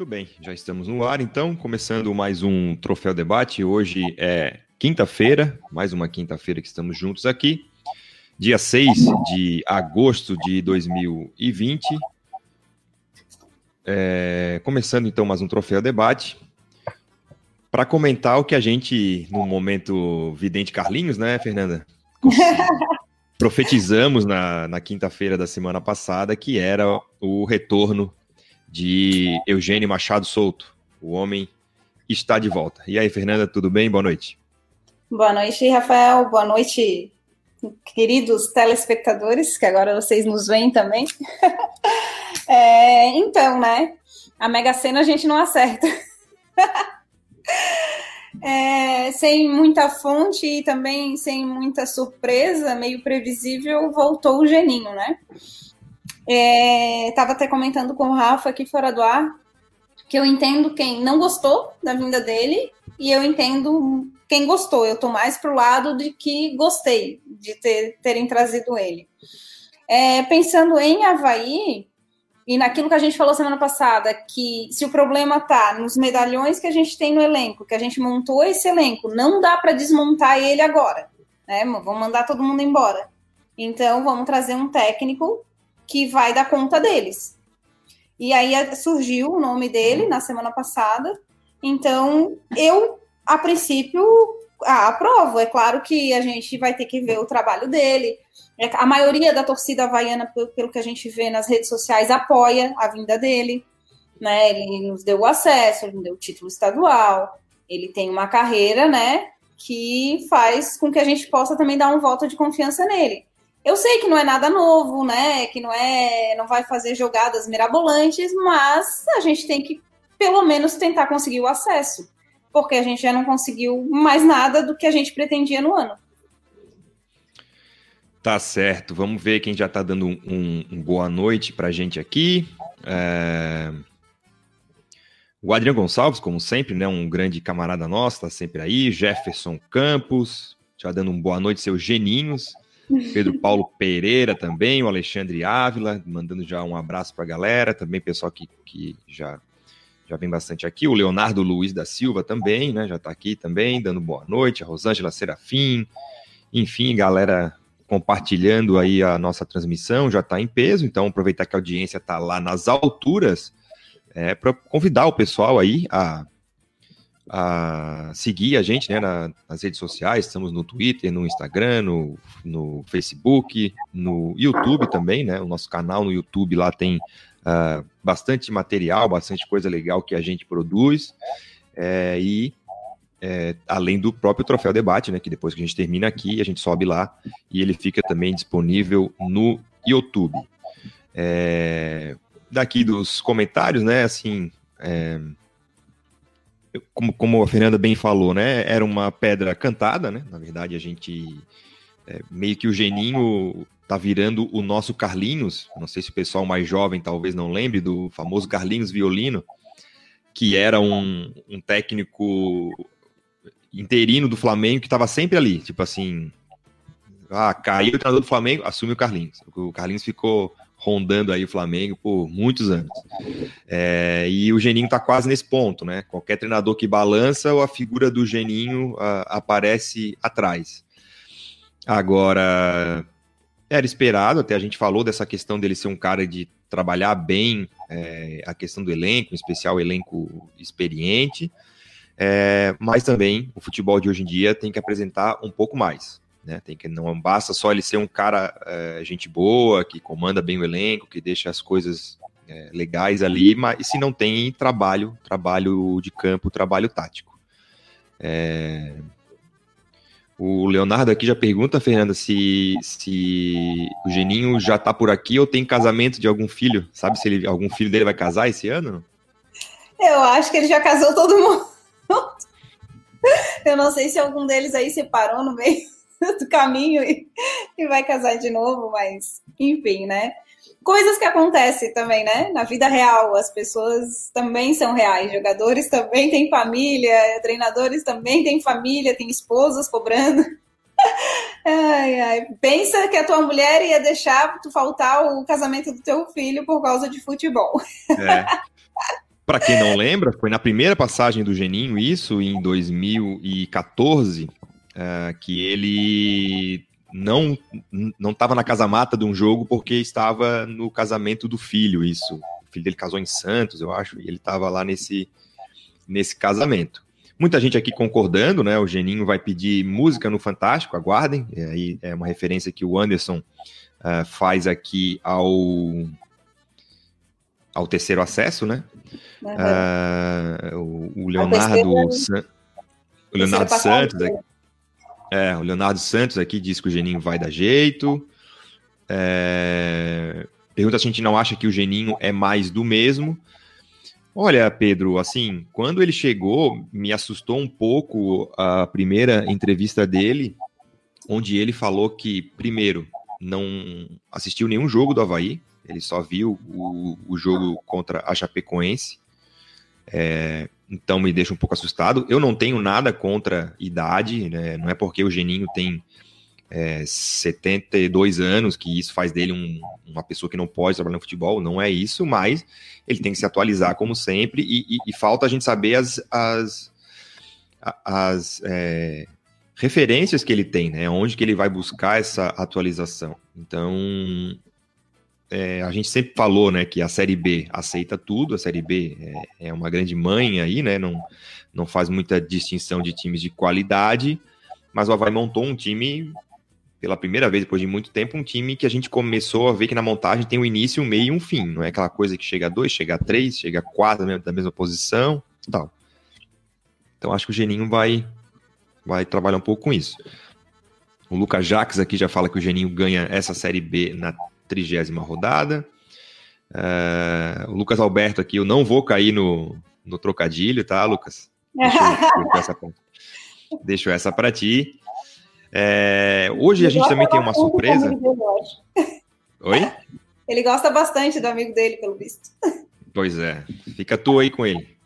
Muito bem, já estamos no ar então, começando mais um Troféu Debate. Hoje é quinta-feira, mais uma quinta-feira que estamos juntos aqui, dia 6 de agosto de 2020. É, começando então mais um Troféu Debate. Para comentar o que a gente, no momento Vidente Carlinhos, né, Fernanda? profetizamos na, na quinta-feira da semana passada que era o retorno de Eugênio Machado Souto. O homem está de volta. E aí, Fernanda, tudo bem? Boa noite. Boa noite, Rafael. Boa noite, queridos telespectadores, que agora vocês nos veem também. é, então, né? A Mega Sena a gente não acerta. É, sem muita fonte e também sem muita surpresa, meio previsível, voltou o Geninho, né? É, tava até comentando com o Rafa aqui fora do ar que eu entendo quem não gostou da vinda dele e eu entendo quem gostou. Eu tô mais pro lado de que gostei de ter, terem trazido ele. É, pensando em Havaí, e naquilo que a gente falou semana passada, que se o problema está nos medalhões que a gente tem no elenco, que a gente montou esse elenco, não dá para desmontar ele agora. Né? Vamos mandar todo mundo embora. Então, vamos trazer um técnico que vai dar conta deles. E aí é, surgiu o nome dele na semana passada. Então, eu, a princípio, aprovo. É claro que a gente vai ter que ver o trabalho dele, é, a maioria da torcida havaiana, pelo que a gente vê nas redes sociais, apoia a vinda dele. Né? Ele nos deu o acesso, ele nos deu o título estadual, ele tem uma carreira, né, que faz com que a gente possa também dar um voto de confiança nele. Eu sei que não é nada novo, né, que não é, não vai fazer jogadas mirabolantes, mas a gente tem que pelo menos tentar conseguir o acesso, porque a gente já não conseguiu mais nada do que a gente pretendia no ano. Tá certo. Vamos ver quem já está dando um, um, boa noite para a gente aqui. É... O Adriano Gonçalves, como sempre, né? Um grande camarada nosso, está sempre aí. Jefferson Campos, já dando um boa noite, seus geninhos. Pedro Paulo Pereira também, o Alexandre Ávila, mandando já um abraço para a galera. Também pessoal que, que já, já vem bastante aqui. O Leonardo Luiz da Silva também, né? Já está aqui também, dando boa noite. A Rosângela Serafim. Enfim, galera compartilhando aí a nossa transmissão, já está em peso, então aproveitar que a audiência está lá nas alturas, é, para convidar o pessoal aí a, a seguir a gente né, na, nas redes sociais, estamos no Twitter, no Instagram, no, no Facebook, no YouTube também, né? O nosso canal no YouTube lá tem uh, bastante material, bastante coisa legal que a gente produz. É, e é, além do próprio troféu debate, né? Que depois que a gente termina aqui, a gente sobe lá e ele fica também disponível no YouTube. É, daqui dos comentários, né? Assim, é, como, como a Fernanda bem falou, né? Era uma pedra cantada, né? Na verdade, a gente é, meio que o Geninho tá virando o nosso Carlinhos. Não sei se o pessoal mais jovem talvez não lembre do famoso Carlinhos Violino, que era um, um técnico interino do Flamengo que estava sempre ali, tipo assim, ah, caiu o treinador do Flamengo, assume o Carlinhos. O Carlinhos ficou rondando aí o Flamengo por muitos anos. É, e o Geninho está quase nesse ponto, né? Qualquer treinador que balança, a figura do Geninho aparece atrás. Agora, era esperado, até a gente falou dessa questão dele ser um cara de trabalhar bem é, a questão do elenco, em especial elenco experiente. É, mas também o futebol de hoje em dia tem que apresentar um pouco mais. Né? Tem que não basta só ele ser um cara é, gente boa, que comanda bem o elenco, que deixa as coisas é, legais ali, mas se não tem trabalho, trabalho de campo, trabalho tático. É... O Leonardo aqui já pergunta, Fernanda, se, se o Geninho já tá por aqui ou tem casamento de algum filho. Sabe se ele, algum filho dele vai casar esse ano? Eu acho que ele já casou todo mundo. Eu não sei se algum deles aí se parou no meio do caminho e, e vai casar de novo, mas enfim, né? Coisas que acontecem também, né? Na vida real, as pessoas também são reais, jogadores também têm família, treinadores também têm família, têm esposas cobrando. Ai, ai. Pensa que a tua mulher ia deixar tu faltar o casamento do teu filho por causa de futebol. É. Para quem não lembra, foi na primeira passagem do Geninho, isso em 2014, uh, que ele não não estava na casa mata de um jogo porque estava no casamento do filho, isso. O filho dele casou em Santos, eu acho, e ele estava lá nesse, nesse casamento. Muita gente aqui concordando, né? O Geninho vai pedir música no Fantástico, aguardem. E aí é uma referência que o Anderson uh, faz aqui ao, ao terceiro acesso, né? Uhum. Uh, o, o, Leonardo, San... o Leonardo Santos. Aqui, é, o Leonardo Santos aqui diz que o Geninho vai dar jeito. É, pergunta se a gente não acha que o Geninho é mais do mesmo. Olha, Pedro, assim, quando ele chegou, me assustou um pouco a primeira entrevista dele, onde ele falou que, primeiro, não assistiu nenhum jogo do Havaí, ele só viu o, o jogo contra a Chapecoense. É, então me deixa um pouco assustado. Eu não tenho nada contra idade, né? não é porque o Geninho tem é, 72 anos, que isso faz dele um, uma pessoa que não pode trabalhar no futebol, não é isso, mas ele tem que se atualizar como sempre, e, e, e falta a gente saber as, as, as é, referências que ele tem, né? Onde que ele vai buscar essa atualização. Então, é, a gente sempre falou, né, que a Série B aceita tudo, a Série B é, é uma grande mãe aí, né? Não, não faz muita distinção de times de qualidade, mas o Havaí montou um time pela primeira vez depois de muito tempo, um time que a gente começou a ver que na montagem tem um início, um meio e um fim. Não é aquela coisa que chega a dois, chega a três, chega a quatro da mesma posição tal. Então acho que o Geninho vai, vai trabalhar um pouco com isso. O Lucas Jacques aqui já fala que o Geninho ganha essa Série B na trigésima rodada. Uh, o Lucas Alberto aqui, eu não vou cair no, no trocadilho, tá, Lucas? Deixa eu, essa, deixo essa para ti. É, hoje a gente também tem uma surpresa. Oi? Ele gosta bastante do amigo dele, pelo visto. Pois é, fica tu aí com ele.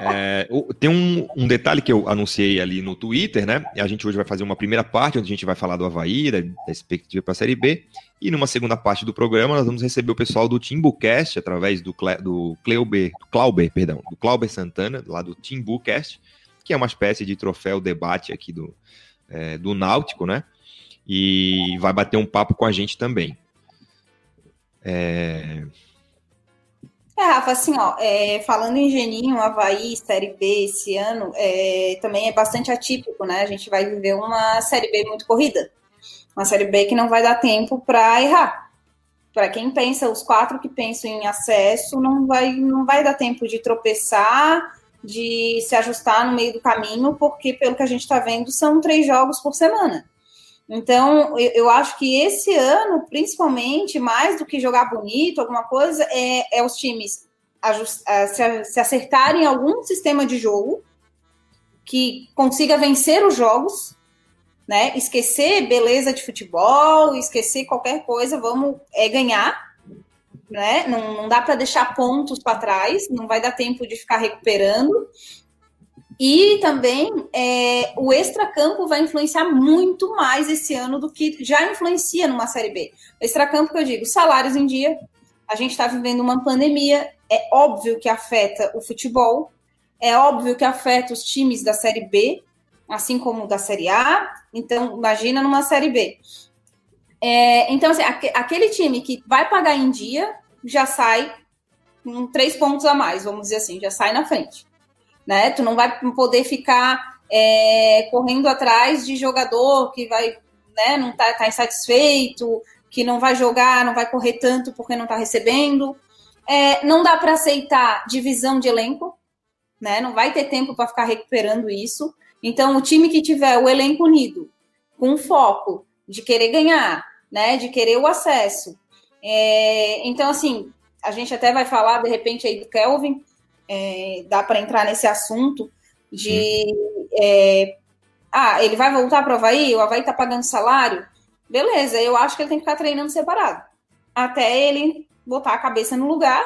É, tem um, um, detalhe que eu anunciei ali no Twitter, né? A gente hoje vai fazer uma primeira parte, onde a gente vai falar do Havaí, da, da expectativa para a Série B. E numa segunda parte do programa, nós vamos receber o pessoal do Timbucast, através do, Cle, do, Cleuber, do Clauber, perdão, do Clauber Santana, lá do Timbucast, que é uma espécie de troféu debate aqui do, é, do Náutico, né? E vai bater um papo com a gente também. É... É, Rafa, assim, ó, é, falando em Geninho, Havaí, Série B esse ano, é, também é bastante atípico, né? A gente vai viver uma Série B muito corrida. Uma Série B que não vai dar tempo para errar. Para quem pensa, os quatro que pensam em acesso, não vai, não vai dar tempo de tropeçar de se ajustar no meio do caminho, porque, pelo que a gente está vendo, são três jogos por semana. Então, eu, acho que esse ano, principalmente, mais do que jogar bonito, alguma coisa, é, é os times ajust, se, se acertarem em algum sistema de jogo que consiga vencer os jogos, né? Esquecer beleza de futebol, esquecer qualquer coisa, vamos é, ganhar né? Não, não dá para deixar pontos para trás, não vai dar tempo de ficar recuperando. E também é, o extracampo vai influenciar muito mais esse ano do que já influencia numa Série B. O extracampo que eu digo, salários em dia, a gente está vivendo uma pandemia, é óbvio que afeta o futebol, é óbvio que afeta os times da Série B, assim como da Série A, então imagina numa Série B. É, então, assim, aquele time que vai pagar em dia já sai com três pontos a mais, vamos dizer assim, já sai na frente. Né? Tu não vai poder ficar é, correndo atrás de jogador que vai, né, não tá, tá insatisfeito, que não vai jogar, não vai correr tanto porque não tá recebendo. É, não dá para aceitar divisão de elenco, né? Não vai ter tempo para ficar recuperando isso. Então, o time que tiver o elenco unido, com foco de querer ganhar, né, de querer o acesso, é, então, assim, a gente até vai falar, de repente, aí do Kelvin, é, dá para entrar nesse assunto de. É, ah, ele vai voltar para o Havaí, o Havaí está pagando salário. Beleza, eu acho que ele tem que ficar treinando separado. Até ele botar a cabeça no lugar,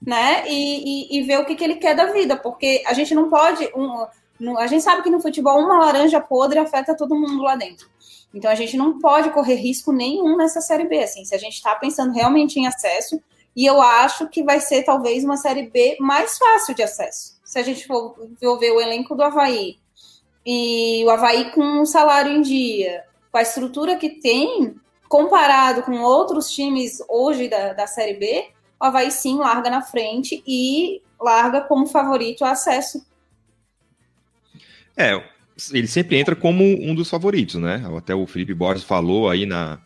né? E, e, e ver o que, que ele quer da vida, porque a gente não pode. Um, a gente sabe que no futebol uma laranja podre afeta todo mundo lá dentro. Então a gente não pode correr risco nenhum nessa série B. Assim, se a gente está pensando realmente em acesso, E eu acho que vai ser talvez uma Série B mais fácil de acesso. Se a gente for ver o elenco do Havaí e o Havaí com um salário em dia, com a estrutura que tem, comparado com outros times hoje da, da Série B, o Havaí sim larga na frente e larga como favorito o acesso. É, ele sempre entra como um dos favoritos, né? Até o Felipe Borges falou aí na,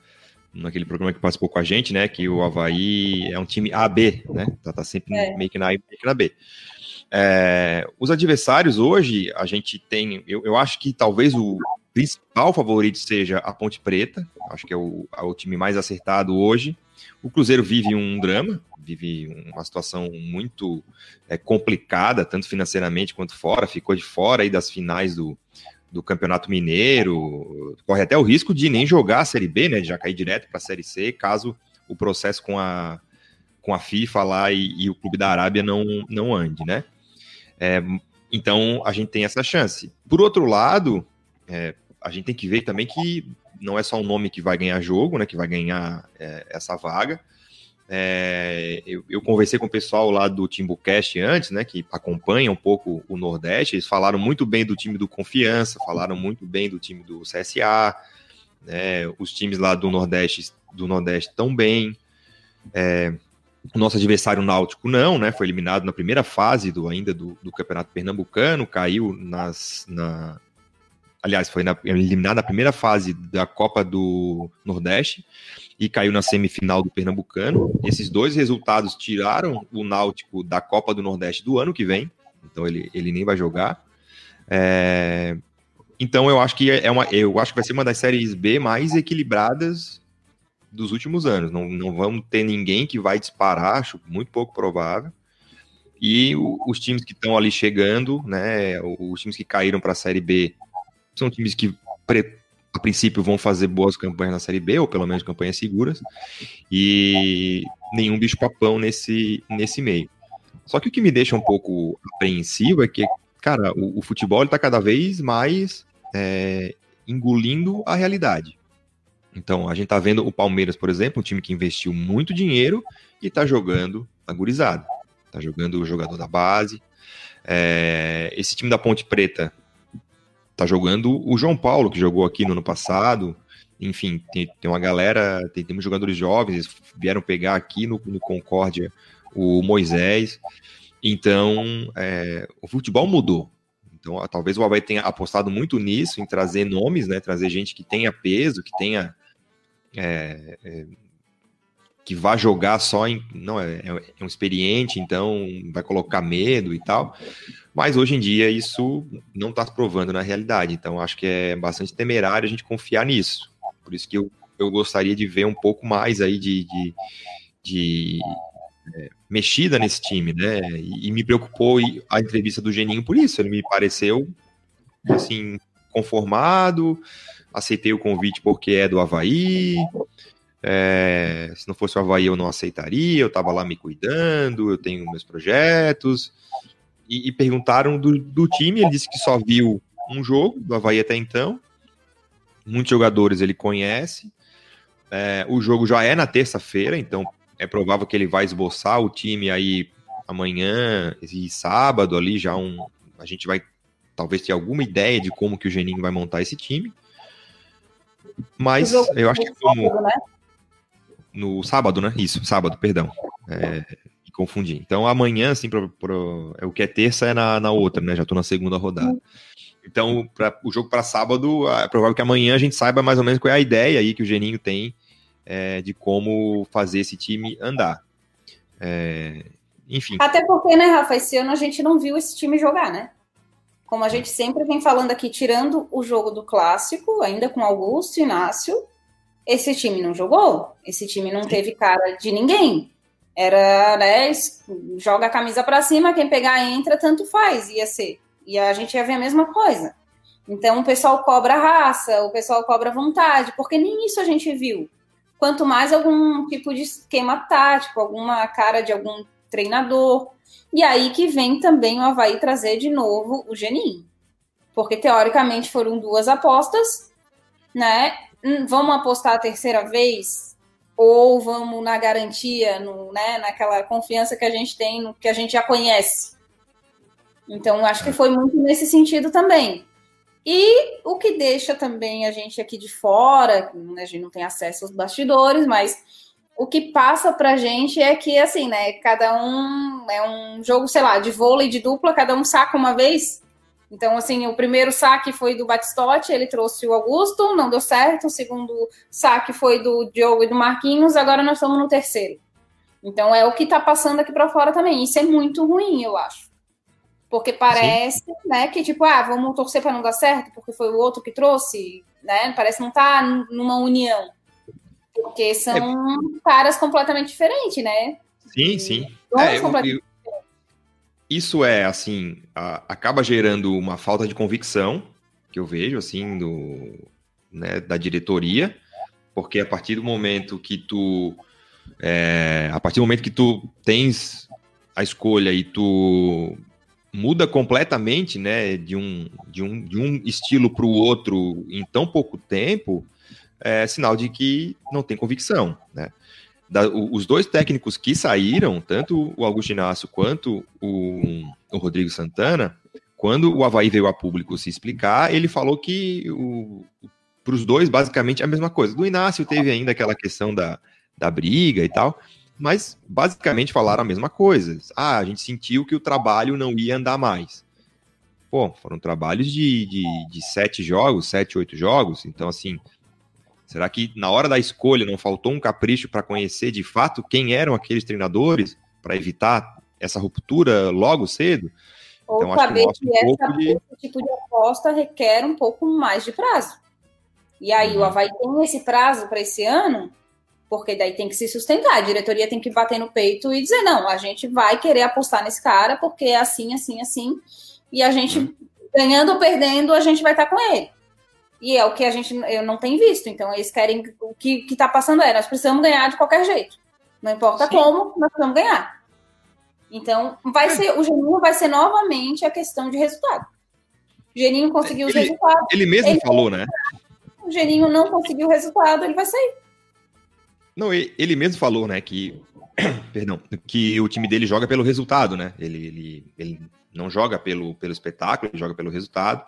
naquele programa que participou com a gente, né? Que o Havaí é um time AB, né? Tá, tá sempre é. meio que na A e meio que na B. É, os adversários hoje, a gente tem. Eu, eu acho que talvez o principal favorito seja a Ponte Preta. Acho que é o, é o time mais acertado hoje. O Cruzeiro vive um drama, vive uma situação muito é, complicada, tanto financeiramente quanto fora, ficou de fora aí das finais do, do Campeonato Mineiro, corre até o risco de nem jogar a Série B, né, de já cair direto para a Série C, caso o processo com a, com a FIFA lá e, e o Clube da Arábia não, não ande, né. É, então, a gente tem essa chance. Por outro lado, é, a gente tem que ver também que não é só um nome que vai ganhar jogo, né, que vai ganhar é, essa vaga. É, eu, eu, conversei com o pessoal lá do Timbucast antes, né, que acompanha um pouco o Nordeste. Eles falaram muito bem do time do Confiança, falaram muito bem do time do CSA. Né, os times lá do Nordeste do Nordeste tão bem. É, o nosso adversário náutico não, né? Foi eliminado na primeira fase do ainda do, do Campeonato Pernambucano, caiu nas, na, aliás, foi na, eliminado na primeira fase da Copa do Nordeste e caiu na semifinal do Pernambucano. Esses dois resultados tiraram o Náutico da Copa do Nordeste do ano que vem, então ele, ele nem vai jogar. É, então eu acho que é uma, eu acho que vai ser uma das séries B mais equilibradas dos últimos anos. Não, não vamos ter ninguém que vai disparar, acho muito pouco provável. E os times que estão ali chegando, né, os times que caíram para a série B são times que a princípio vão fazer boas campanhas na Série B, ou pelo menos campanhas seguras, e nenhum bicho papão nesse, nesse meio. Só que o que me deixa um pouco apreensivo é que, cara, o, o futebol está cada vez mais é, engolindo a realidade. Então, a gente está vendo o Palmeiras, por exemplo, um time que investiu muito dinheiro e está jogando agorizado. Está jogando o jogador da base. É, esse time da Ponte Preta tá jogando o João Paulo, que jogou aqui no ano passado. Enfim, tem, tem uma galera, tem, temos jogadores jovens, eles vieram pegar aqui no, no Concórdia o Moisés. Então, é, o futebol mudou. Então, talvez o Havaí tenha apostado muito nisso, em trazer nomes, né? Trazer gente que tenha peso, que tenha. É, é, que vá jogar só em. Não, é, é um experiente, então vai colocar medo e tal. Mas hoje em dia isso não está se provando na realidade. Então acho que é bastante temerário a gente confiar nisso. Por isso que eu, eu gostaria de ver um pouco mais aí de, de, de é, mexida nesse time, né? E, e, me preocupou a entrevista do Geninho por isso. Ele me pareceu assim conformado, aceitei o convite porque é do Havaí. É, se não fosse o Havaí, eu não aceitaria. Eu estava lá me cuidando, eu tenho meus projetos e, e perguntaram do, do, time. Ele disse que só viu um jogo do Havaí até então. Muitos jogadores ele conhece. É, o jogo já é na terça-feira, então é provável que ele vai esboçar o time aí amanhã e sábado ali já um. A gente vai talvez ter alguma ideia de como que o Geninho vai montar esse time. Mas eu acho que como. Né? No sábado, né? Isso, sábado, perdão. É, confundir. Então amanhã, assim, é o que é terça é na, na outra, né? Já tô na segunda rodada. Então, pra, o jogo para sábado, é provável que amanhã a gente saiba mais ou menos qual é a ideia aí que o Geninho tem é, de como fazer esse time andar. É, enfim. Até porque, né, Rafa, esse ano a gente não viu esse time jogar, né? Como a gente sempre vem falando aqui, tirando o jogo do clássico, ainda com Augusto e Inácio, esse time não jogou, esse time não teve cara de ninguém. Era, né, joga a camisa para cima, quem pegar entra, tanto faz, ia ser. E a gente ia ver a mesma coisa. Então o pessoal cobra raça, o pessoal cobra vontade, porque nem isso a gente viu. Quanto mais algum tipo de esquema tático, alguma cara de algum treinador. E aí que vem também o Havaí trazer de novo o Geninho. Porque teoricamente foram duas apostas, né? Hum, vamos apostar a terceira vez? ou vamos na garantia, no, né, naquela confiança que a gente tem, no que a gente já conhece. Então, acho que foi muito nesse sentido também. E o que deixa também a gente aqui de fora, né, a gente não tem acesso aos bastidores, mas o que passa pra gente é que, assim, né, cada um é um jogo, sei lá, de vôlei de dupla, cada um saca uma vez. Então, assim, o primeiro saque foi do Batistotti, ele trouxe o Augusto, não deu certo. O segundo saque foi do Diogo e do Marquinhos, agora nós estamos no terceiro. Então, é o que tá passando aqui para fora também. Isso é muito ruim, eu acho. Porque parece, Sim. né, que tipo, ah, vamos torcer para não dar certo, porque foi o outro que trouxe, né? Parece não tá numa união. Porque são é. caras completamente diferentes, né? Sim, sim. É, eu, eu, isso é, assim, a, acaba gerando uma falta de convicção, que eu vejo, assim, do, né, da diretoria, porque a partir do momento que tu. É, a partir do momento que tu tens a escolha e tu muda completamente, né, de um, de um, de um estilo para o outro em tão pouco tempo, é sinal de que não tem convicção, né? Da, os dois técnicos que saíram, tanto o Augusto Inácio quanto o, o Rodrigo Santana, quando o Havaí veio a público se explicar, ele falou que para os dois, basicamente, é a mesma coisa. Do Inácio teve ainda aquela questão da, da briga e tal, mas basicamente falaram a mesma coisa. Ah, a gente sentiu que o trabalho não ia andar mais. Pô, foram trabalhos de, de, de sete jogos, sete, oito jogos, então assim, será que na hora da escolha não faltou um capricho para conhecer de fato quem eram aqueles treinadores para evitar essa ruptura logo cedo? Ou então, saber que, que um essa, de... esse tipo de aposta requer um pouco mais de prazo. E aí uhum. o Havaí tem esse prazo para esse ano, porque daí tem que se sustentar. A diretoria tem que bater no peito e dizer: não, a gente vai querer apostar nesse cara, porque é assim, assim, assim. E a gente, ganhando ou perdendo, a gente vai estar com ele. E é o que a gente eu não tem visto. Então, eles querem. O que está passando é: nós precisamos ganhar de qualquer jeito. Não importa Sim. como, nós precisamos ganhar. Então, vai é. ser, o Geninho vai ser novamente a questão de resultado. O Geninho conseguiu ele, os resultados. Ele mesmo ele falou, né? O Geninho não conseguiu o resultado, ele vai sair. Não, ele mesmo falou, né, que, perdão, que o time dele joga pelo resultado, né? Ele, ele, ele não joga pelo, pelo espetáculo, ele joga pelo resultado.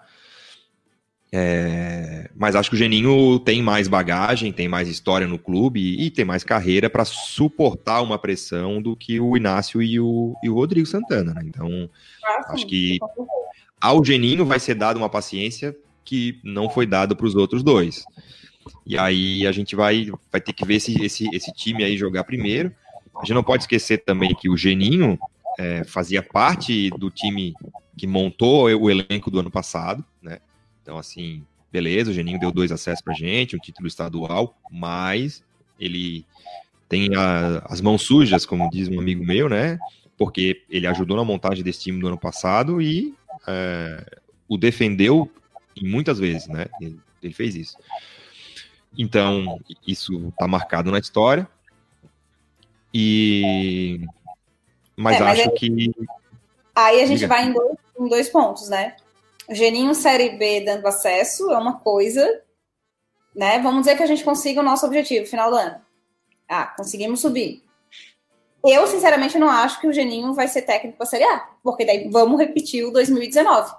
É, mas acho que o Geninho tem mais bagagem, tem mais história no clube e, e tem mais carreira para suportar uma pressão do que o Inácio e o, e o Rodrigo Santana. Né? Então, ah, acho que ao Geninho vai ser dada uma paciência que não foi dada para os outros dois. E aí a gente vai, vai ter que ver esse, esse, esse time aí jogar primeiro. A gente não pode esquecer também que o Geninho é, fazia parte do time que montou o elenco do ano passado, né? Então, assim, beleza, o Geninho deu dois acessos pra gente, um título estadual, mas ele tem a, as mãos sujas, como diz um amigo meu, né? Porque ele ajudou na montagem desse time do ano passado e é, o defendeu muitas vezes, né? Ele, ele fez isso. Então, isso está marcado na história. E. Mas, é, mas acho que. Aí a gente vai em dois, em dois pontos, né? Geninho Série B dando acesso é uma coisa, né? Vamos dizer que a gente consiga o nosso objetivo final do ano. Ah, conseguimos subir. Eu, sinceramente, não acho que o Geninho vai ser técnico para a Série A, porque daí vamos repetir o 2019.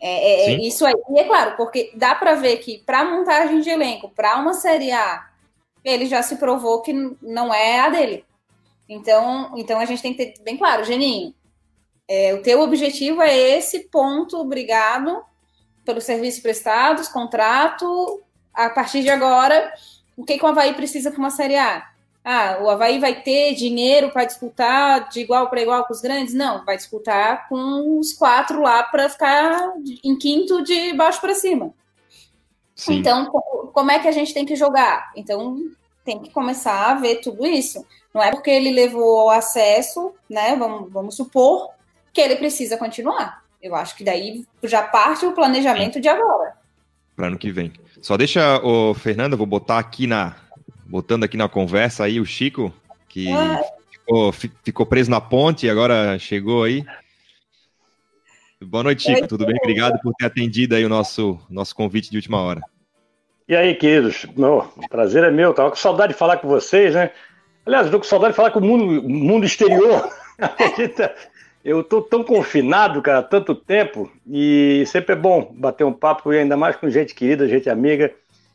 É, é, é isso aí. E é claro, porque dá para ver que para montagem de elenco, para uma Série A, ele já se provou que não é a dele. Então, então a gente tem que ter bem claro, Geninho, é, o teu objetivo é esse ponto, obrigado pelos serviços prestados, contrato. A partir de agora, o que, que o Havaí precisa para uma Série A? Ah, o Havaí vai ter dinheiro para disputar de igual para igual com os grandes? Não, vai disputar com os quatro lá para ficar em quinto de baixo para cima. Sim. Então, como é que a gente tem que jogar? Então, tem que começar a ver tudo isso. Não é porque ele levou acesso, né? Vamos, vamos supor que ele precisa continuar. Eu acho que daí já parte o planejamento Sim. de agora. Para ano que vem. Só deixa, o Fernanda, vou botar aqui na, botando aqui na conversa aí o Chico, que ah. ficou, ficou, preso na ponte e agora chegou aí. Boa noite, Chico. Oi, Tudo bem? Obrigado por ter atendido aí o nosso, nosso convite de última hora. E aí, queridos? Meu, prazer é meu. Tava com saudade de falar com vocês, né? Aliás, estou com saudade de falar com o mundo, mundo exterior. eu estou tão confinado, cara, há tanto tempo, e sempre é bom bater um papo, e ainda mais com gente querida, gente amiga,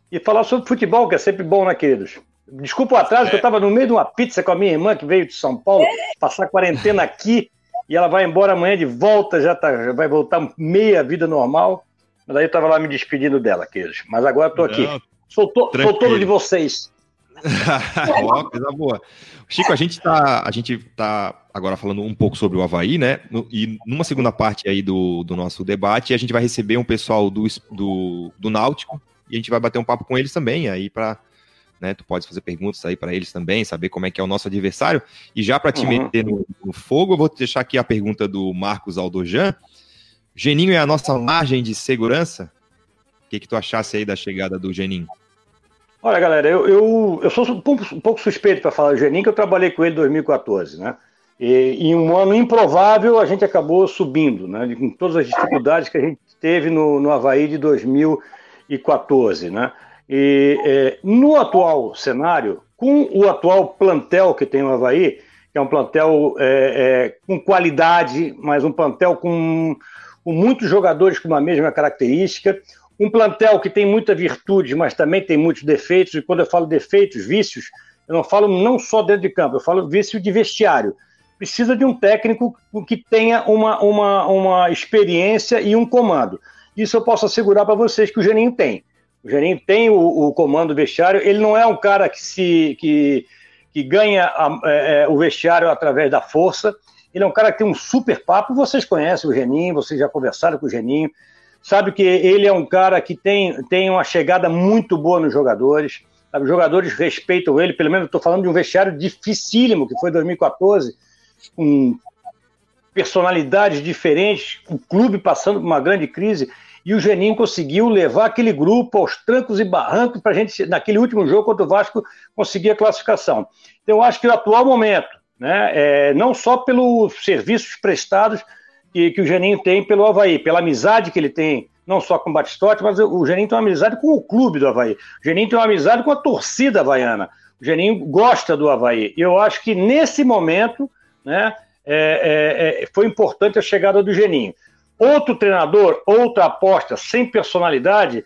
e falar sobre futebol, que é sempre bom, né, queridos? Desculpa o atraso, é. que eu estava no meio de uma pizza com a minha irmã, que veio de São Paulo, passar quarentena aqui, e ela vai embora amanhã de volta, já, tá, já vai voltar meia vida normal. Mas aí eu estava lá me despedindo dela, queridos. Mas agora estou aqui. sou, to, sou todo de vocês. Ó, coisa boa. Chico, a gente está a gente tá agora falando um pouco sobre o Havaí, né? E numa segunda parte aí do, do nosso debate, a gente vai receber um pessoal do, do, do Náutico e a gente vai bater um papo com eles também aí para né? Tu pode fazer perguntas aí para eles também, saber como é que é o nosso adversário. E já para te uhum. meter no, no, fogo, eu vou deixar aqui a pergunta do Marcos Aldojan. Geninho é a nossa margem de segurança? O que, que tu achasse aí da chegada do Geninho? Olha, galera, eu, eu, eu sou um pouco, um pouco suspeito para falar do Geninho, que eu trabalhei com ele em 2014, né? E em um ano improvável a gente acabou subindo, né? Com todas as dificuldades que a gente teve no, no Havaí de 2014, né? E é, no atual cenário, com o atual plantel que tem o Havaí, que é um plantel é, é, com qualidade, mas um plantel com, com muitos jogadores com uma mesma característica, um plantel que tem muita virtude, mas também tem muitos defeitos, e quando eu falo defeitos, vícios, eu não falo não só dentro de campo, eu falo vício de vestiário. Precisa de um técnico que tenha uma, uma, uma experiência e um comando. Isso eu posso assegurar para vocês que o Geninho tem. O Geninho tem o, o, comando vestiário, ele não é um cara que se que, que ganha a, é, é, o vestiário através da força. Ele é um cara que tem um super papo. Vocês conhecem o Geninho, vocês já conversaram com o Geninho. Sabe que ele é um cara que tem, tem uma chegada muito boa nos jogadores. Os jogadores respeitam ele, pelo menos estou falando de um vestiário dificílimo, que foi 2014, com personalidades diferentes, o clube passando por uma grande crise e o Geninho conseguiu levar aquele grupo aos trancos e barrancos para a gente, naquele último jogo contra o Vasco, conseguir a classificação. Então, eu acho que o atual momento, né, é, não só pelos serviços prestados que, que o Geninho tem pelo Havaí, pela amizade que ele tem, não só com o Batistote, mas o Geninho tem uma amizade com o clube do Havaí. O Geninho tem uma amizade com a torcida havaiana. O Geninho gosta do Havaí. Eu acho que nesse momento, né, é, é, é foi importante a chegada do Geninho. Outro treinador, outra aposta sem personalidade,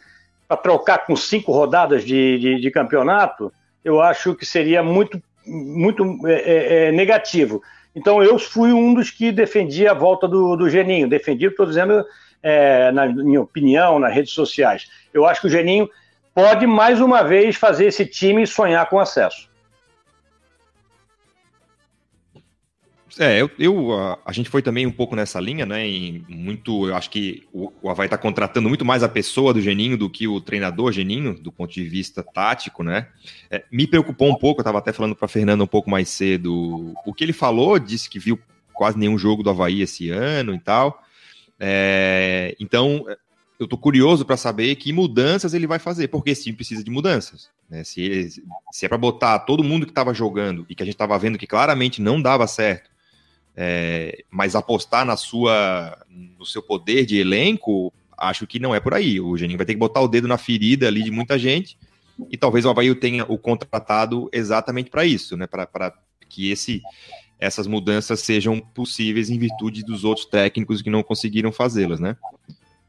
para trocar com cinco rodadas de, de, de, campeonato, eu acho que seria muito, muito é, é, é, negativo. Então eu fui um dos que defendia a volta do, do Geninho. Defendi, estou dizendo, é, na minha opinião, nas redes sociais. Eu acho que o Geninho pode mais uma vez fazer esse time sonhar com acesso. É, eu, eu a, a, gente foi também um pouco nessa linha, né? Em muito, eu acho que o, o Havaí está contratando muito mais a pessoa do Geninho do que o treinador Geninho, do ponto de vista tático, né? É, me preocupou um pouco, eu estava até falando para Fernando um pouco mais cedo. O que ele falou, disse que viu quase nenhum jogo do Havaí esse ano e tal. É, então, eu tô curioso para saber que mudanças ele vai fazer, porque esse time precisa de mudanças. Né? Se, ele, se é para botar todo mundo que estava jogando e que a gente estava vendo que claramente não dava certo é, mas apostar na sua, no seu poder de elenco, acho que não é por aí. O Geninho vai ter que botar o dedo na ferida ali de muita gente e talvez o Havaí tenha o contratado exatamente para isso, né? Para que esse, essas mudanças sejam possíveis em virtude dos outros técnicos que não conseguiram fazê-las, né?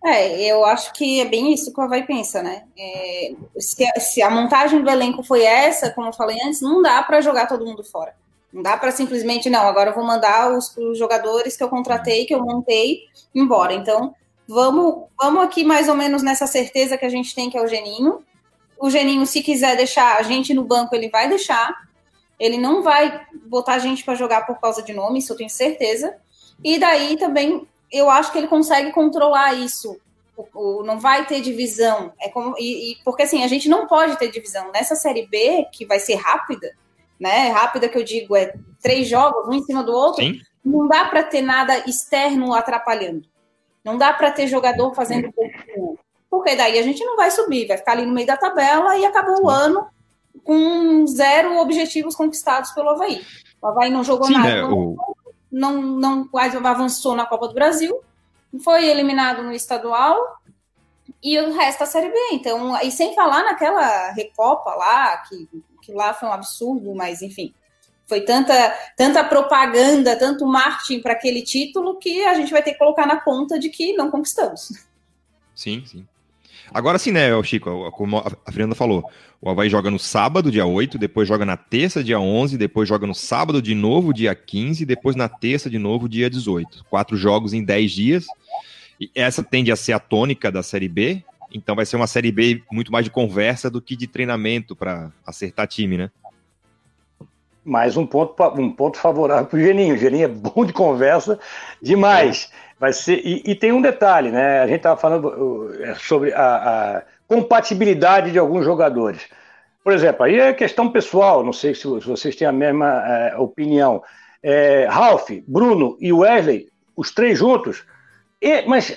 É, eu acho que é bem isso que o Havaí pensa, né? É, se, se, a montagem do elenco foi essa, como eu falei antes, não dá para jogar todo mundo fora. Não dá para simplesmente, não, agora eu vou mandar os, os, jogadores que eu contratei, que eu montei, embora. Então, vamos, vamos aqui mais ou menos nessa certeza que a gente tem, que é o Geninho. O Geninho, se quiser deixar a gente no banco, ele vai deixar. Ele não vai botar a gente para jogar por causa de nome, isso eu tenho certeza. E daí também eu acho que ele consegue controlar isso. O, o, não vai ter divisão. É como, e, e, porque assim, a gente não pode ter divisão. Nessa série B, que vai ser rápida, né? Rápida que eu digo é três jogos, um em cima do outro. Sim. Não dá para ter nada externo atrapalhando. Não dá para ter jogador fazendo pouco. Porque daí a gente não vai subir, vai ficar ali no meio da tabela e acabou o ano com zero objetivos conquistados pelo Havaí. O Havaí não jogou Sim, nada, né? não, não, não quase avançou na Copa do Brasil, foi eliminado no estadual e o resto da Série B. Então, e sem falar naquela Recopa lá, que, que lá foi um absurdo, mas enfim. Foi tanta, tanta propaganda, tanto marketing para aquele título que a gente vai ter que colocar na conta de que não conquistamos. Sim, sim. Agora sim, né, Chico, como a Fernanda falou, o Havaí joga no sábado, dia 8, depois joga na terça, dia 11, depois joga no sábado de novo, dia 15, depois na terça de novo, dia 18. Quatro jogos em 10 dias. E essa tende a ser a tônica da Série B, então vai ser uma Série B muito mais de conversa do que de treinamento para acertar time, né? Mais um ponto, um ponto favorável para o Geninho. O Geninho é bom de conversa demais. É. Vai ser, e, e, tem um detalhe, né? A gente estava falando uh, sobre a, a, compatibilidade de alguns jogadores. Por exemplo, aí é questão pessoal, não sei se, se vocês têm a mesma é, opinião. É, Ralph, Bruno e Wesley, os três juntos, e, mas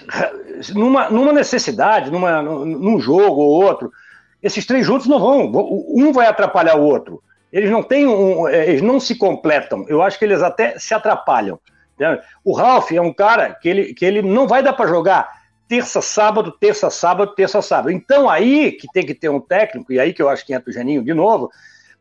numa, numa necessidade, numa, num jogo ou outro, esses três juntos não vão. Um vai atrapalhar o outro. Eles não têm um, é, eles não se completam. Eu acho que eles até se atrapalham. O Ralph é um cara que ele, que ele não vai dar para jogar terça, sábado, terça, sábado, terça, sábado. Então aí que tem que ter um técnico, e aí que eu acho que entra o Geninho de novo,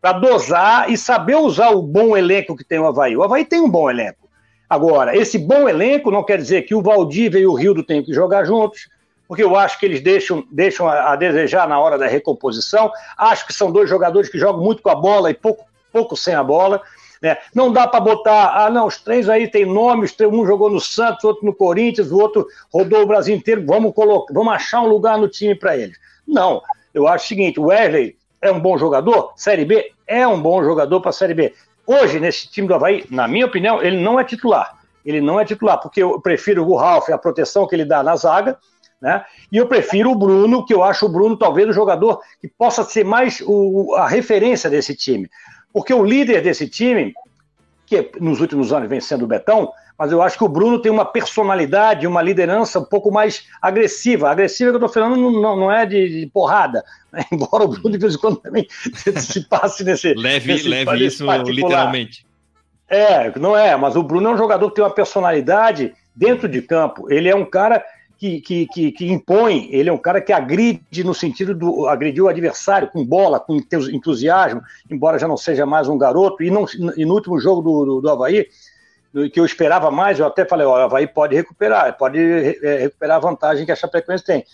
para dosar e saber usar o bom elenco que tem o Havaí. O Havaí tem um bom elenco. Agora, esse bom elenco não quer dizer que o Valdívia e o Rildo tenham que jogar juntos, porque eu acho que eles deixam, deixam a, a, desejar na hora da recomposição. Acho que são dois jogadores que jogam muito com a bola e pouco, pouco sem a bola. Né? Não dá para botar, ah, não, os três aí têm nomes, um jogou no Santos, outro no Corinthians, o outro rodou o Brasil inteiro, vamos, colocar, vamos achar um lugar no time para eles. Não, eu acho o seguinte: o Wesley é um bom jogador, Série B é um bom jogador para a Série B. Hoje, nesse time do Havaí, na minha opinião, ele não é titular. Ele não é titular, porque eu prefiro o Ralf, a proteção que ele dá na zaga, né? E eu prefiro o Bruno, que eu acho o Bruno talvez o jogador que possa ser mais o, a referência desse time. Porque o líder desse time, que nos últimos anos vem sendo o Betão, mas eu acho que o Bruno tem uma personalidade, uma liderança um pouco mais agressiva. Agressiva que eu estou falando não, não é de, de porrada, né? embora o Bruno de vez em quando também se passe nesse. Leve, nesse, leve nesse isso particular. literalmente. É, não é, mas o Bruno é um jogador que tem uma personalidade dentro de campo. Ele é um cara que, que, que, que, impõe, ele é um cara que agride no sentido do agredir o adversário com bola, com entusiasmo, embora já não seja mais um garoto, e, não, e no último jogo do, do, do Havaí, que eu esperava mais, eu até falei, ó, o Havaí pode recuperar, pode é, recuperar a vantagem que a Chapecoense tem.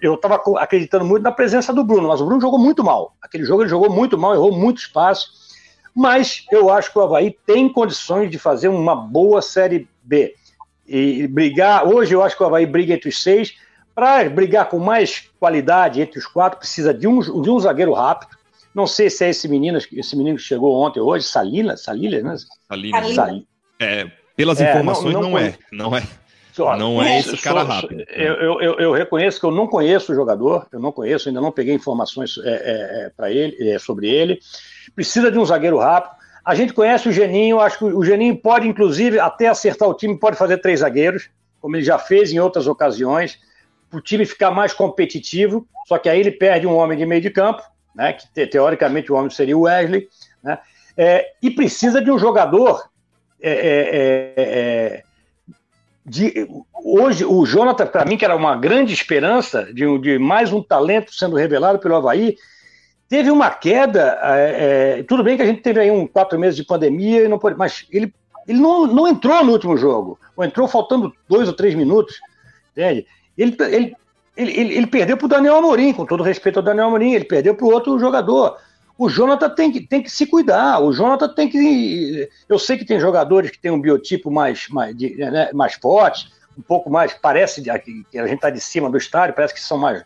Eu estava acreditando muito na presença do Bruno, mas o Bruno jogou muito mal. Aquele jogo ele jogou muito mal, errou muito espaço, mas eu acho que o Havaí tem condições de fazer uma boa Série B e brigar. Hoje eu acho que o Havaí briga entre os seis. Para brigar com mais qualidade entre os quatro, precisa de um, de um zagueiro rápido. Não sei se é esse menino, esse menino que chegou ontem hoje, Salila, Salila, né? Salila. Salila. É, pelas é, informações, não, não, não, é. Não é. Não é esse cara rápido. Eu, eu, eu, reconheço que eu não conheço o jogador, eu não conheço, ainda não peguei informações é, é, é para ele, é, sobre ele. Precisa de um zagueiro rápido. A gente conhece o Geninho, acho que o Geninho pode, inclusive, até acertar o time, pode fazer três zagueiros, como ele já fez em outras ocasiões, para o time ficar mais competitivo. Só que aí ele perde um homem de meio de campo, né, que teoricamente o homem seria o Wesley, né, é, e precisa de um jogador. É, é, é, é de, hoje, o Jonathan, para mim, que era uma grande esperança de, de mais um talento sendo revelado pelo Havaí, teve uma queda. É, é, tudo bem que a gente teve aí um quatro meses de pandemia, e não pode, mas ele, ele não, não entrou no último jogo, ou entrou faltando dois ou três minutos, entende? Ele, ele, ele, ele perdeu para o Daniel Amorim, com todo respeito ao Daniel Amorim, ele perdeu para o outro jogador. O Jonathan tem que, tem que se cuidar, o Jonathan tem que. Eu sei que tem jogadores que têm um biotipo mais, mais, de, né, mais forte, um pouco mais. Parece que a gente está de cima do estádio, parece que são mais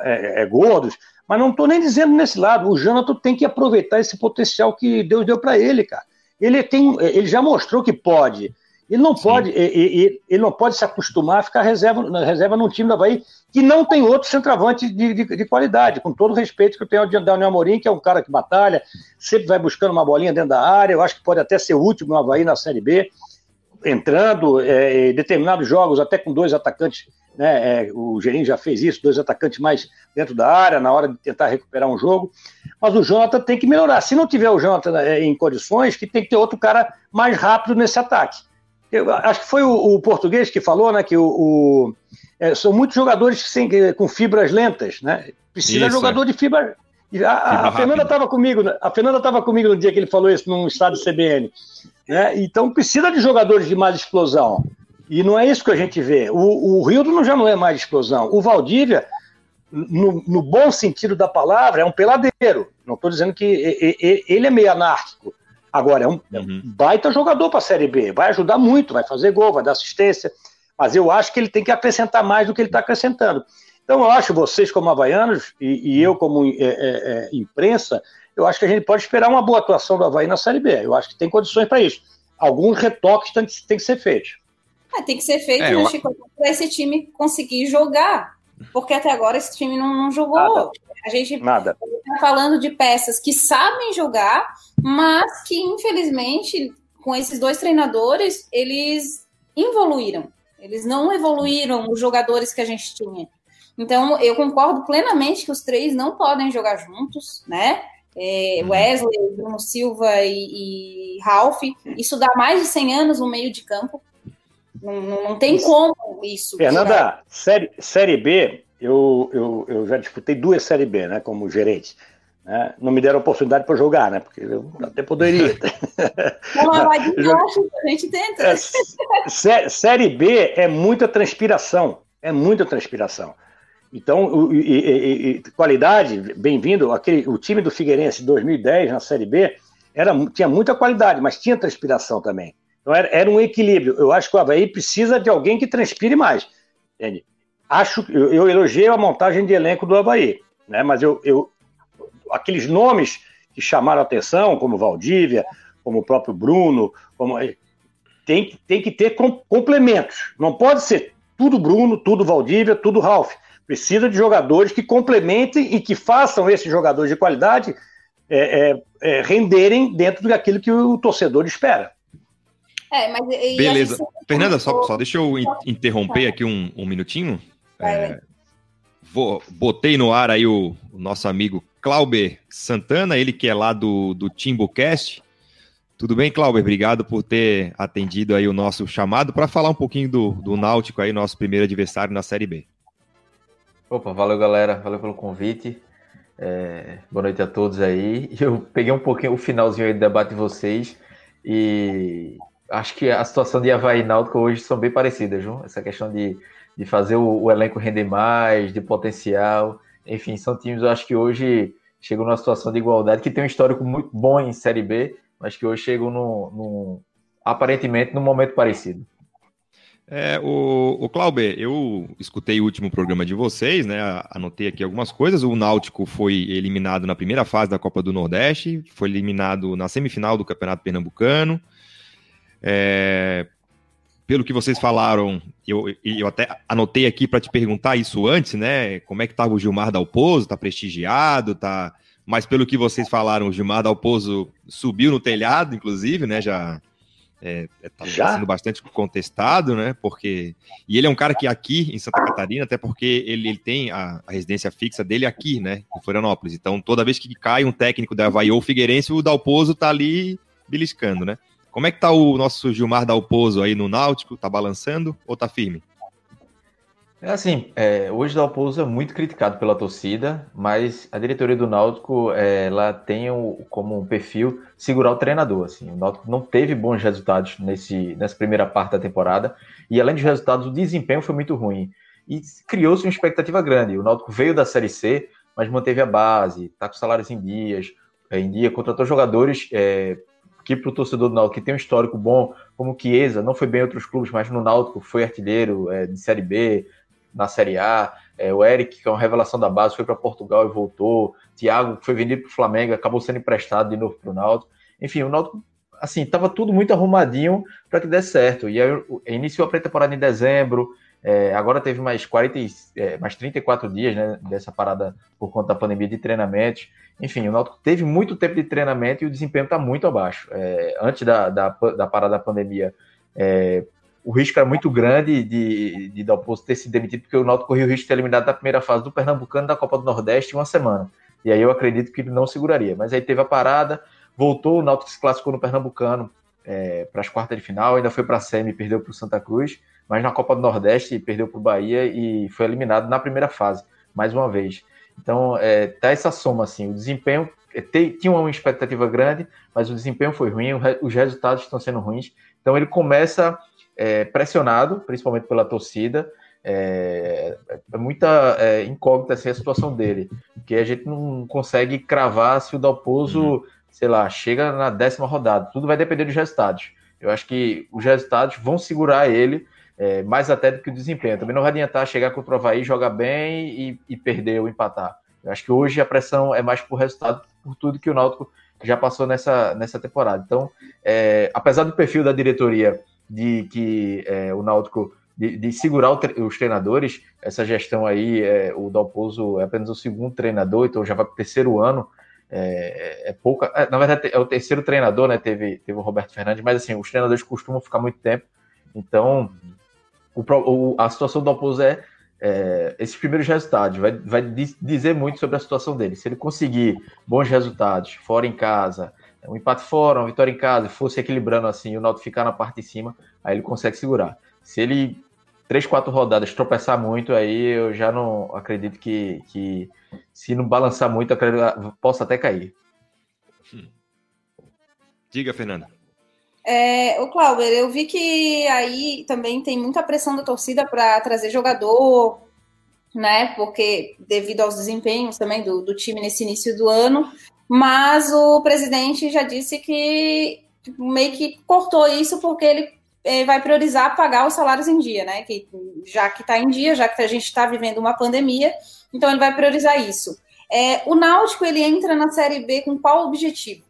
é, é, gordos, mas não estou nem dizendo nesse lado. O Jonathan tem que aproveitar esse potencial que Deus deu para ele, cara. Ele, tem, ele já mostrou que pode. Ele não pode, ele, ele, não pode se acostumar a ficar reserva, reserva num time da Bahia que não tem outro centroavante de, de, de, qualidade, com todo o respeito que eu tenho ao Daniel Amorim, que é um cara que batalha, sempre vai buscando uma bolinha dentro da área, eu acho que pode até ser útil no Havaí na Série B, entrando, é, em determinados jogos, até com dois atacantes né? É, o Gerinho já fez isso, dois atacantes mais dentro da área, na hora de tentar recuperar um jogo. Mas o Jonathan tem que melhorar. Se não tiver o Jonathan é, em condições, que tem que ter outro cara mais rápido nesse ataque. Eu acho que foi o, o português que falou, né? Que o, o é, são muitos jogadores sem, com fibras lentas, né? Precisa de jogador de fibra. A, a Fernanda estava comigo, a Fernanda estava comigo no dia que ele falou isso num estado CBN. Né? Então precisa de jogadores de mais explosão. E não é isso que a gente vê. O, o Rildo já não é mais explosão. O Valdívia, no, no, bom sentido da palavra, é um peladeiro. Não estou dizendo que ele é meio anárquico. Agora, é um, é uhum. baita jogador para a Série B. Vai ajudar muito, vai fazer gol, vai dar assistência. Mas eu acho que ele tem que acrescentar mais do que ele está acrescentando. Então, eu acho, vocês como havaianos e, e eu como é, é, é, imprensa, eu acho que a gente pode esperar uma boa atuação do Havaí na Série B. Eu acho que tem condições para isso. Alguns retoques têm, têm que ser feitos. É, tem que ser feito, é, né, Chico, para esse time conseguir jogar. Porque até agora esse time não, não jogou. Nada. A gente está falando de peças que sabem jogar, mas que, infelizmente, com esses dois treinadores, eles evoluíram. Eles não evoluíram os jogadores que a gente tinha. Então, eu concordo plenamente que os três não podem jogar juntos, né? É, uhum. Wesley, Bruno Silva e, e Ralph. Isso dá mais de 100 anos no meio de campo. Não, não, tem como isso. Fernanda, série, série B, eu, eu, eu já disputei duas Série B, né, como gerente. Né? Não me deram oportunidade para jogar, né? Porque eu até poderia. Não, mas a gente tenta. É, série B é muita transpiração. É muita transpiração. Então, e, e, e, qualidade, bem-vindo. O time do Figueirense de 2010 na Série B era, tinha muita qualidade, mas tinha transpiração também. Então era, era um equilíbrio. Eu acho que o Havaí precisa de alguém que transpire mais. Entende? Acho, eu, eu elogiei a montagem de elenco do Havaí, né? mas eu, eu, aqueles nomes que chamaram atenção, como Valdívia, como o próprio Bruno, como, tem, tem que ter complementos. Não pode ser tudo Bruno, tudo Valdívia, tudo Ralph. Precisa de jogadores que complementem e que façam esses jogadores de qualidade é, é, é, renderem dentro daquilo que o torcedor espera. É, mas, Beleza. Fernanda, só, só deixa eu interromper aqui um, um minutinho. É, vou, botei no ar aí o, o, nosso amigo Clauber Santana, ele que é lá do, do TimbuCast. Tudo bem, Clauber? Obrigado por ter atendido aí o nosso chamado para falar um pouquinho do, do Náutico aí, nosso primeiro adversário na Série B. Opa, valeu galera, valeu pelo convite. É, boa noite a todos aí. Eu peguei um pouquinho o finalzinho aí do debate de vocês e acho que a situação de Havaí e Náutico hoje são bem parecidas, viu? Essa questão de, de fazer o, o, elenco render mais, de potencial. Enfim, são times, eu acho que hoje chegam numa situação de igualdade, que tem um histórico muito bom em Série B, mas que hoje chegam no aparentemente num momento parecido. É, o, o Clauber, eu escutei o último programa de vocês, né? Anotei aqui algumas coisas. O Náutico foi eliminado na primeira fase da Copa do Nordeste, foi eliminado na semifinal do Campeonato Pernambucano. É, pelo que vocês falaram, eu, eu até anotei aqui para te perguntar isso antes, né? Como é que estava o Gilmar Dalpozo? Tá prestigiado, tá? Mas pelo que vocês falaram, o Gilmar Dalpozo subiu no telhado, inclusive, né? Já é, é, tá Já? sendo bastante contestado, né? Porque. E ele é um cara que aqui em Santa Catarina, até porque ele, ele tem a, a, residência fixa dele aqui, né? Em Florianópolis. Então, toda vez que cai um técnico da Havaí ou Figueirense, o Dalpozo tá ali beliscando, né? Como é que tá o nosso Gilmar Dalpozo aí no Náutico? Tá balançando ou tá firme? É assim, é, hoje o Dalpozo é muito criticado pela torcida, mas a diretoria do Náutico é, ela tem o, como um perfil segurar o treinador. Assim. O Náutico não teve bons resultados nesse, nessa primeira parte da temporada, e além dos resultados, o desempenho foi muito ruim. E criou-se uma expectativa grande. O Náutico veio da Série C, mas manteve a base, está com salários em dias, é, em dia, contratou jogadores é, que para o torcedor do Náutico que tem um histórico bom, como Chiesa, não foi bem em outros clubes, mas no Náutico foi artilheiro é, de Série B, na Série A. É, o Eric, que é uma revelação da base, foi para Portugal e voltou. Thiago, que foi vendido para o Flamengo, acabou sendo emprestado de novo para o Náutico. Enfim, o Náutico, assim, estava tudo muito arrumadinho para que desse certo. E aí, iniciou a pré-temporada em dezembro, é, agora teve mais, 40, é, mais 34 dias né, dessa parada por conta da pandemia de treinamentos. Enfim, o Náutico teve muito tempo de treinamento e o desempenho está muito abaixo. É, antes da, da, da, parada da pandemia, é, o risco era muito grande de, de Dalpozo ter se demitido, porque o Náutico corria o risco de ser eliminado da primeira fase do Pernambucano da Copa do Nordeste em uma semana. E aí eu acredito que ele não seguraria. Mas aí teve a parada, voltou, o Náutico se classificou no Pernambucano, é, para as quartas de final, ainda foi para a semi, perdeu para o Santa Cruz, mas na Copa do Nordeste perdeu para o Bahia e foi eliminado na primeira fase, mais uma vez. Então, é, tá essa soma, assim, o desempenho é, tinha uma expectativa grande, mas o desempenho foi ruim, os resultados estão sendo ruins. Então, ele começa é, pressionado, principalmente pela torcida, é, é muita é, incógnita assim, a situação dele, porque a gente não consegue cravar se o Dalpozo, uhum. sei lá, chega na décima rodada. Tudo vai depender dos resultados. Eu acho que os resultados vão segurar ele é, mais até do que o desempenho. Também não vai adiantar chegar contra o Havaí, jogar bem e, e perder ou empatar. Eu acho que hoje a pressão é mais por resultado, por tudo que o Náutico já passou nessa, nessa temporada. Então, é, apesar do perfil da diretoria de que é, o Náutico de, de segurar os treinadores, essa gestão aí, é, o Dalpozo é apenas o segundo treinador, então já vai para o terceiro ano, é, é pouca. É, na verdade, é o terceiro treinador, né? Teve, teve o Roberto Fernandes, mas assim, os treinadores costumam ficar muito tempo, então o, o, a situação do Dalpozo é, é, esses primeiros resultados, vai, vai dizer muito sobre a situação dele. Se ele conseguir bons resultados, fora em casa, um empate fora, uma vitória em casa, fosse equilibrando assim, o Náutico ficar na parte de cima, aí ele consegue segurar. Se ele três, quatro rodadas tropeçar muito, aí eu já não acredito que, que se não balançar muito, acredito, possa até cair. Diga, Fernanda. É, o Cláudio, eu vi que aí também tem muita pressão da torcida para trazer jogador, né? Porque devido aos desempenhos também do, do time nesse início do ano, mas o presidente já disse que tipo, meio que cortou isso porque ele é, vai priorizar pagar os salários em dia, né? Que já que está em dia, já que a gente está vivendo uma pandemia, então ele vai priorizar isso. É, o Náutico ele entra na Série B com qual objetivo?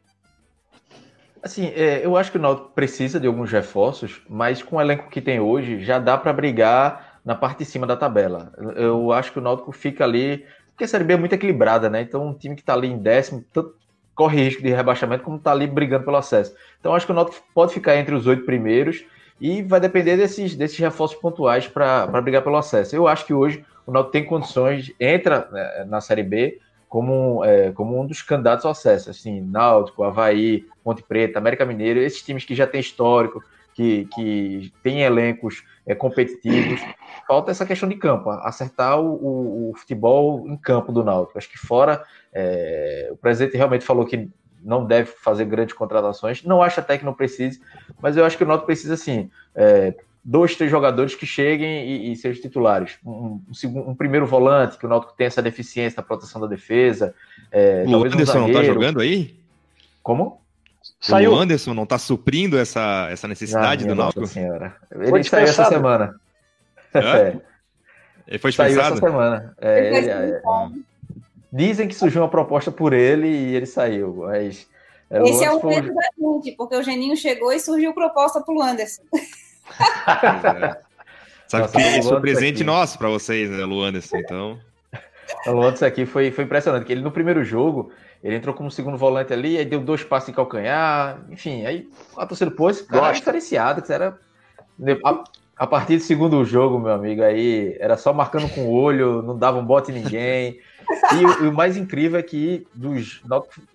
Assim, é, eu acho que o Náutico precisa de alguns reforços, mas com o elenco que tem hoje, já dá para brigar na parte de cima da tabela. Eu acho que o Náutico fica ali, porque a Série B é muito equilibrada, né? Então, um time que está ali em décimo, tanto corre risco de rebaixamento, como está ali brigando pelo acesso. Então, acho que o Náutico pode ficar entre os oito primeiros e vai depender desses, desses reforços pontuais para brigar pelo acesso. Eu acho que hoje o Náutico tem condições, entra né, na Série B como, é, como um dos candidatos ao acesso. Assim, Náutico, Havaí, Ponte Preta, América Mineiro, esses times que já têm histórico, que, que têm elencos é, competitivos. Falta essa questão de campo, acertar o, o, o futebol em campo do Náutico. Acho que fora, é, o presidente realmente falou que não deve fazer grandes contratações. Não acho até que não precise, mas eu acho que o Náutico precisa, assim, é, dois, três jogadores que cheguem e, e sejam titulares. Um, um, um, primeiro volante, que o Náutico tem essa deficiência na proteção da defesa. É, o Anderson um não tá jogando aí? Como? Saiu. O Anderson não tá suprindo essa, essa necessidade ah, do Náutico? Senhora. Ele saiu essa semana. É? Ele foi dispensado? Saiu essa semana. É, ele, é, dizem que surgiu uma proposta por ele e ele saiu, mas... É, Esse é o medo da gente, porque o Geninho chegou e surgiu proposta pro Anderson. É. Sabe Nossa, que isso é presente aqui. nosso para vocês, né, Luanderson, então... O Luanderson aqui foi, foi impressionante, que ele no primeiro jogo, ele entrou como segundo volante ali, aí deu dois passos em calcanhar, enfim, aí a torcida pôs, cara era diferenciado, que era... A, a, partir do segundo jogo, meu amigo, aí era só marcando com o olho, não dava um bote em ninguém... E o, o, mais incrível é que dos,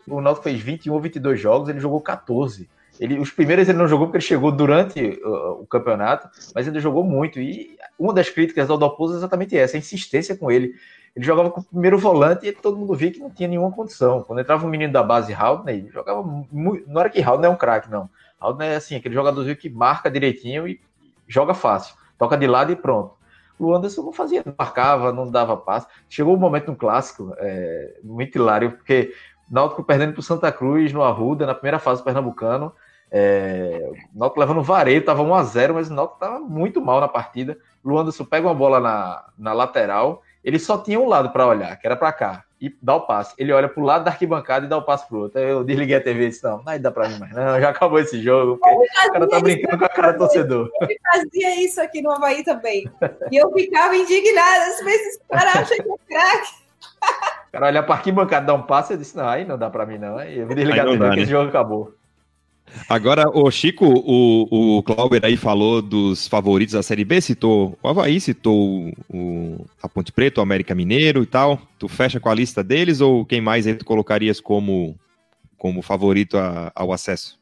o Náutico fez 21 ou 22 jogos, ele jogou 14. Ele, os primeiros ele não jogou porque ele chegou durante o, o campeonato, mas ele jogou muito. E uma das críticas ao Dalpozo é exatamente essa, a insistência com ele. Ele jogava com o primeiro volante e todo mundo via que não tinha nenhuma condição. Quando entrava um menino da base, Haldner, ele jogava muito. Não era que Haldner é um craque, não. Haldner é assim, aquele jogadorzinho que marca direitinho e joga fácil. Toca de lado e pronto. O Anderson não fazia, não marcava, não dava passe. Chegou um momento no clássico, é, muito hilário, porque Náutico perdendo para o Santa Cruz no Arruda, na primeira fase do Pernambucano. É, o Náutico levando vareio, estava 1 a 0 mas o Náutico estava muito mal na partida. O Anderson pega uma bola na, na lateral, ele só tinha um lado para olhar, que era para cá, e dá o passe. Ele olha para o lado da arquibancada e dá o passe pro outro. Eu desliguei a TV e disse: Não, não dá para mim mais, não, já acabou esse jogo. O cara tá brincando com a cara do torcedor. Ele fazia isso aqui no Havaí também. E eu ficava indignada. Às vezes o cara acha que é craque. O cara olha para arquibancada, dá um passe e disse: Não, aí não dá para mim, não. Aí eu desligar a TV dá, que né? esse jogo acabou. Agora, o Chico, o, o Clauber aí falou dos favoritos da Série B, citou o Havaí, citou o, a Ponte Preta, o América Mineiro e tal. Tu fecha com a lista deles ou quem mais aí tu colocarias como, como favorito a, ao acesso?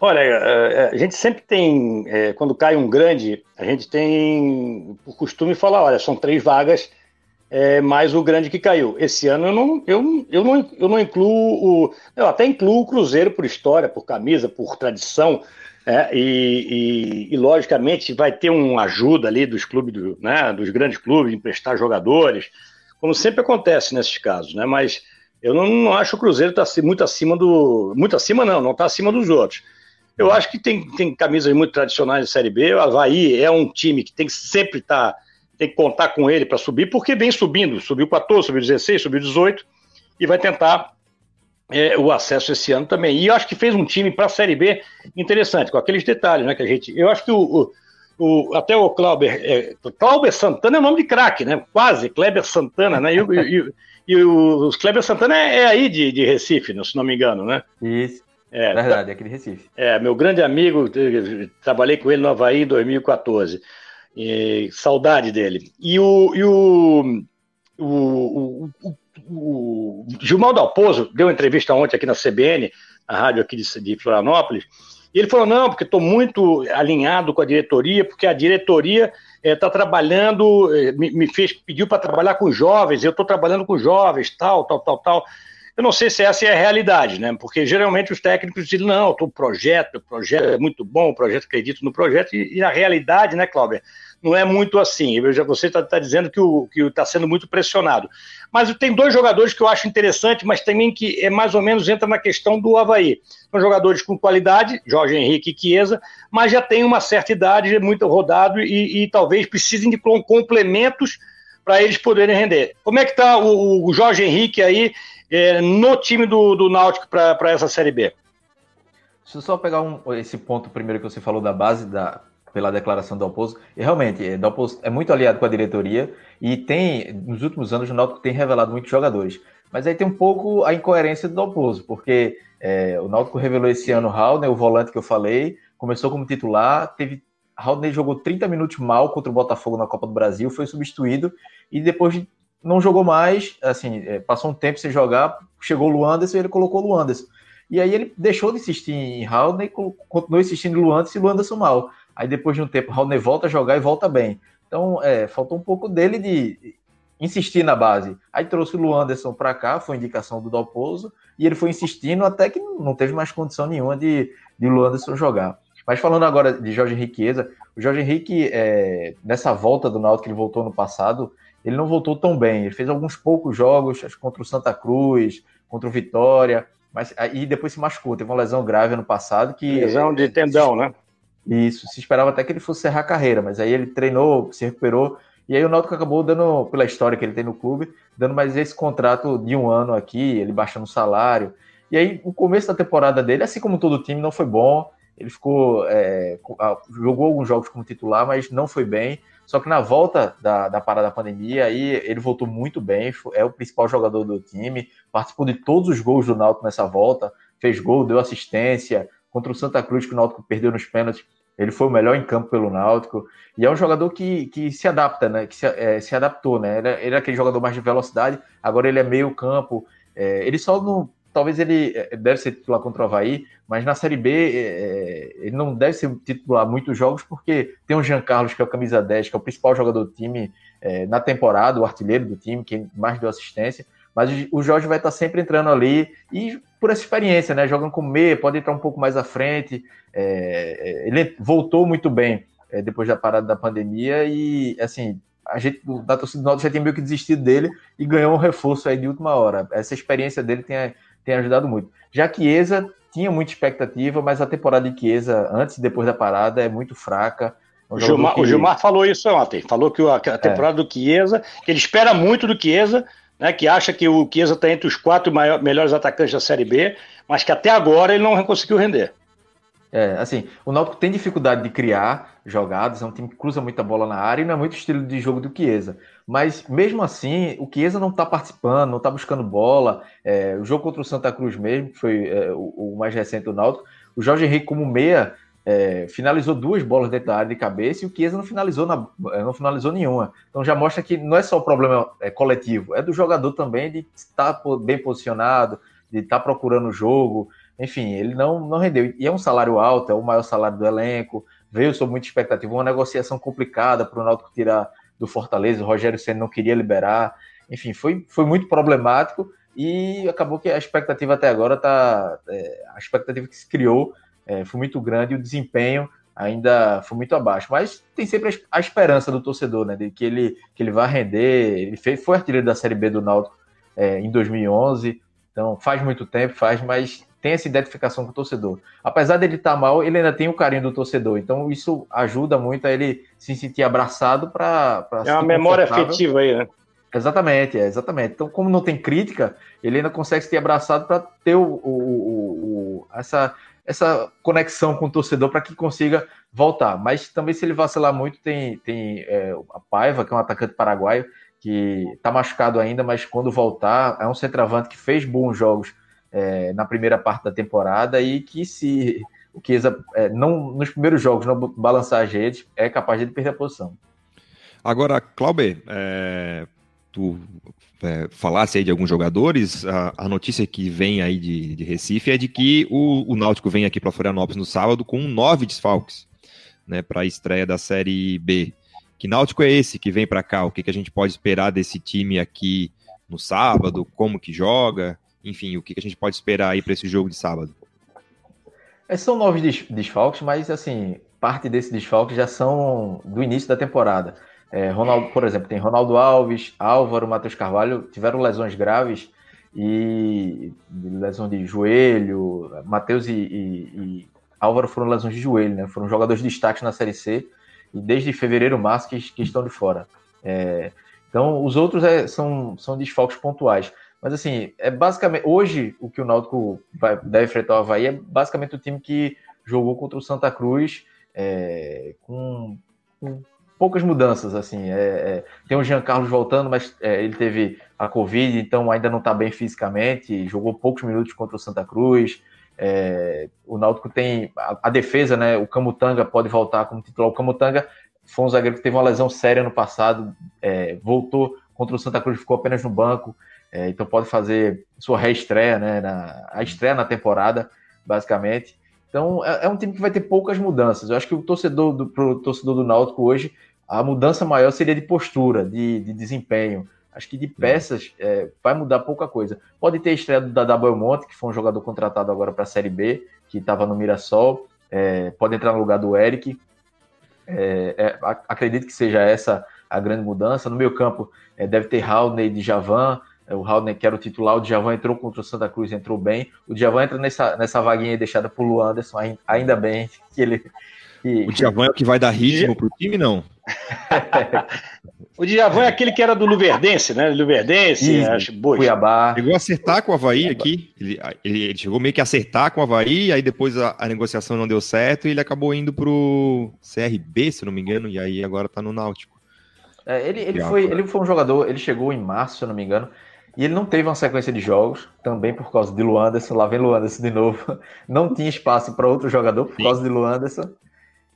Olha, é, é, a gente sempre tem, é, quando cai um grande, a gente tem por costume falar, olha, são três vagas é, mais o grande que caiu. Esse ano eu não, eu, eu não, eu não incluo o. Eu até incluo o Cruzeiro por história, por camisa, por tradição. É, e, e, e, logicamente vai ter uma ajuda ali dos clubes, do, né, dos grandes clubes, emprestar jogadores, como sempre acontece nesses casos, né? Mas eu não, não acho que o Cruzeiro está muito acima do. Muito acima, não, não está acima dos outros. Eu acho que tem, tem camisas muito tradicionais de Série B. O Havaí é um time que tem que sempre estar. Tá, tem que contar com ele para subir, porque vem subindo. Subiu 14, subiu 16, subiu 18 e vai tentar é, o acesso esse ano também. E eu acho que fez um time para a Série B interessante, com aqueles detalhes, né? Que a gente. Eu acho que o, o, o até o Clauber. É, Clauber Santana é o nome de craque, né? Quase, Kleber Santana, né? E, e, e, e o Kleber Santana é, é aí de, de Recife, se não me engano, né? Isso. É, Verdade, é aqui de Recife. É, meu grande amigo, trabalhei com ele no Havaí em 2014. E, saudade dele. E o, e o, o, o, o, Gilmar Dalpozo deu entrevista ontem aqui na CBN, a rádio aqui de, de Florianópolis, e ele falou: não, porque estou muito alinhado com a diretoria, porque a diretoria está eh, trabalhando, eh, me, me, fez, pediu para trabalhar com jovens, eu estou trabalhando com jovens, tal, tal, tal, tal. Eu não sei se essa é a realidade, né? Porque geralmente os técnicos dizem, não, o projeto, o projeto é muito bom, o projeto acredito no projeto, e, e a realidade, né, Cláudia, não é muito assim. Já você está tá dizendo que está sendo muito pressionado. Mas tem dois jogadores que eu acho interessante, mas também que é mais ou menos entra na questão do Havaí. São jogadores com qualidade, Jorge Henrique e Chiesa, mas já tem uma certa idade, muito rodado e, e talvez precisem de complementos para eles poderem render. Como é que está o, o Jorge Henrique aí é, no time do, do Náutico para essa Série B? Deixa eu só pegar um, esse ponto primeiro que você falou da base da, pela declaração do Alpozo. E realmente, é, Dalpozo é muito aliado com a diretoria e tem, nos últimos anos, o Náutico tem revelado muitos jogadores. Mas aí tem um pouco a incoerência do Dalpozo, porque é, o Náutico revelou esse ano o Raul, o volante que eu falei, começou como titular, teve Raul jogou 30 minutos mal contra o Botafogo na Copa do Brasil, foi substituído e depois de não jogou mais, assim, é, passou um tempo sem jogar, chegou o Luanderson e ele colocou o Luanderson. E aí ele deixou de insistir em Raul e continuou insistindo em Luanderson e Luanderson mal. Aí depois de um tempo, Raul volta a jogar e volta bem. Então, é, faltou um pouco dele de insistir na base. Aí trouxe o Luanderson para cá, foi indicação do Dalpozo, e ele foi insistindo até que não teve mais condição nenhuma de, de Luanderson jogar. Mas falando agora de Jorge Henriqueza, o Jorge Henrique, é, nessa volta do Náutico que ele voltou no passado, ele não voltou tão bem. Ele fez alguns poucos jogos, contra o Santa Cruz, contra o Vitória, mas aí depois se machucou. Teve uma lesão grave ano passado que. Lesão de tendão, né? Isso, se esperava até que ele fosse encerrar a carreira, mas aí ele treinou, se recuperou, e aí o Náutico acabou dando, pela história que ele tem no clube, dando mais esse contrato de um ano aqui, ele baixando o salário. E aí o começo da temporada dele, assim como todo o time, não foi bom. Ele ficou. É, jogou alguns jogos como titular, mas não foi bem. Só que na volta da, da parada da pandemia, aí ele voltou muito bem, é o principal jogador do time, participou de todos os gols do Náutico nessa volta, fez gol, deu assistência, contra o Santa Cruz, que o Náutico perdeu nos pênaltis, ele foi o melhor em campo pelo Náutico, e é um jogador que, que se adapta, né, que se, é, se adaptou, né, ele, é, ele, é aquele jogador mais de velocidade, agora ele é meio campo, é, ele só não talvez ele eh, deve ser titular contra o Havaí, mas na Série B é, ele não deve ser titular muitos jogos, porque tem o Jean Carlos, que é o camisa 10, que é o principal jogador do time é, na temporada, o artilheiro do time, que mais deu assistência, mas o Jorge vai estar sempre entrando ali, e por essa experiência, né, jogando como meia, pode entrar um pouco mais à frente, é, ele voltou muito bem depois da parada da pandemia, e assim, a gente da torcida do já tem meio que desistido dele e ganhou um reforço aí de última hora. Essa experiência dele tem, tem ajudado muito. Já Chiesa tinha muita expectativa, mas a temporada de Chiesa, antes e depois da parada, é muito fraca. É o Gilmar, que... o Gilmar, falou isso ontem, falou que a, a temporada é. do Chiesa, que ele espera muito do Chiesa, né, que acha que o Chiesa está entre os quatro maiores, melhores atacantes da Série B, mas que até agora ele não conseguiu render. É, assim, o Náutico tem dificuldade de criar jogadas, é um time que cruza muita bola na área e não é muito estilo de jogo do Chiesa. Mas mesmo assim, o Chiesa não está participando, não está buscando bola. É, o jogo contra o Santa Cruz mesmo, que foi é, o, o, mais recente do Náutico, o Jorge Henrique como meia é, finalizou duas bolas dentro da área de cabeça e o Chiesa não finalizou, na, é, não finalizou nenhuma. Então já mostra que não é só o problema é, coletivo, é do jogador também de estar bem posicionado, de estar procurando o jogo. enfim, ele não, não rendeu. E é um salário alto, é o maior salário do elenco, veio sob muita expectativa, uma negociação complicada para o Náutico tirar do Fortaleza, o Rogério Senna não queria liberar, enfim, foi, foi muito problemático e acabou que a expectativa até agora tá, é, a expectativa que se criou é, foi muito grande e o desempenho ainda foi muito abaixo, mas tem sempre a esperança do torcedor, né, de que ele, que ele vai render, ele fez, foi artilheiro da Série B do Náutico é, em 2011, então faz muito tempo, faz, mas tem essa identificação com o torcedor. Apesar dele estar tá mal, ele ainda tem o carinho do torcedor. Então isso ajuda muito a ele se sentir abraçado para. É uma memória afetiva aí, né? Exatamente, é, exatamente. Então, como não tem crítica, ele ainda consegue se sentir abraçado para ter o, o, o, essa, essa conexão com o torcedor para que consiga voltar. Mas também, se ele vacilar muito, tem, tem é, a Paiva, que é um atacante paraguaio, que está machucado ainda, mas quando voltar, é um centroavante que fez bons jogos é, na primeira parte da temporada e que se o Chiesa é, não nos primeiros jogos não balançar as redes é capaz de perder a posição. Agora, Clauber, é, tu é, falasse aí de alguns jogadores, a, a, notícia que vem aí de, de Recife é de que o, o Náutico vem aqui para Florianópolis no sábado com nove desfalques, né, para a estreia da Série B. Que Náutico é esse que vem para cá? O que, que a gente pode esperar desse time aqui no sábado? Como que joga? Enfim, o que a gente pode esperar aí para esse jogo de sábado? É, são nove desfalques, mas assim, parte desses desfalques já são do início da temporada. É, Ronaldo, por exemplo, tem Ronaldo Alves, Álvaro, Matheus Carvalho, tiveram lesões graves e lesão de joelho. Matheus e, e, e, Álvaro foram lesões de joelho, né? Foram jogadores de na Série C e desde fevereiro, março que, que estão de fora. É, então, os outros é, são, são desfalques pontuais. Mas assim, é basicamente. Hoje, o que o Náutico vai, deve enfrentar o Havaí é basicamente o time que jogou contra o Santa Cruz é, com, com, poucas mudanças. assim é, é, Tem o Jean Carlos voltando, mas é, ele teve a Covid, então ainda não está bem fisicamente. Jogou poucos minutos contra o Santa Cruz. É, o Náutico tem a, a, defesa, né? O Camutanga pode voltar como titular. O Camutanga foi um zagueiro que teve uma lesão séria no passado, é, voltou contra o Santa Cruz, ficou apenas no banco. É, então pode fazer sua reestreia, né? Na, a estreia na temporada, basicamente. Então é, é, um time que vai ter poucas mudanças. Eu acho que o torcedor do pro torcedor do Náutico hoje, a mudança maior seria de postura, de, de desempenho. Acho que de peças é, vai mudar pouca coisa. Pode ter estreia do Dada Belmonte, que foi um jogador contratado agora para a Série B, que estava no Mirassol. É, pode entrar no lugar do Eric. É, é acredito que seja essa a grande mudança. No meio campo é, deve ter Raulney de Javan, é, o Haldner, que era o titular, o Djavan entrou contra o Santa Cruz, entrou bem. O Djavan entra nessa, nessa vaguinha deixada por Luanderson, ainda bem que ele. Que... O Djavan é o que vai dar ritmo pro time, não? o Djavan é aquele que era do Luverdense, né? Luverdense, acho, boa. Cuiabá. Chegou a acertar com o Havaí aqui. Ele, ele, ele, chegou meio que a acertar com o Havaí, aí depois a, a, negociação não deu certo e ele acabou indo pro CRB, se não me engano, e aí agora tá no Náutico. É, ele, ele, foi, ele foi um jogador, ele chegou em março, se eu não me engano. E ele não teve uma sequência de jogos, também por causa de Luanderson. Lá vem Luanderson de novo. Não tinha espaço para outro jogador por Sim. causa de Luanderson.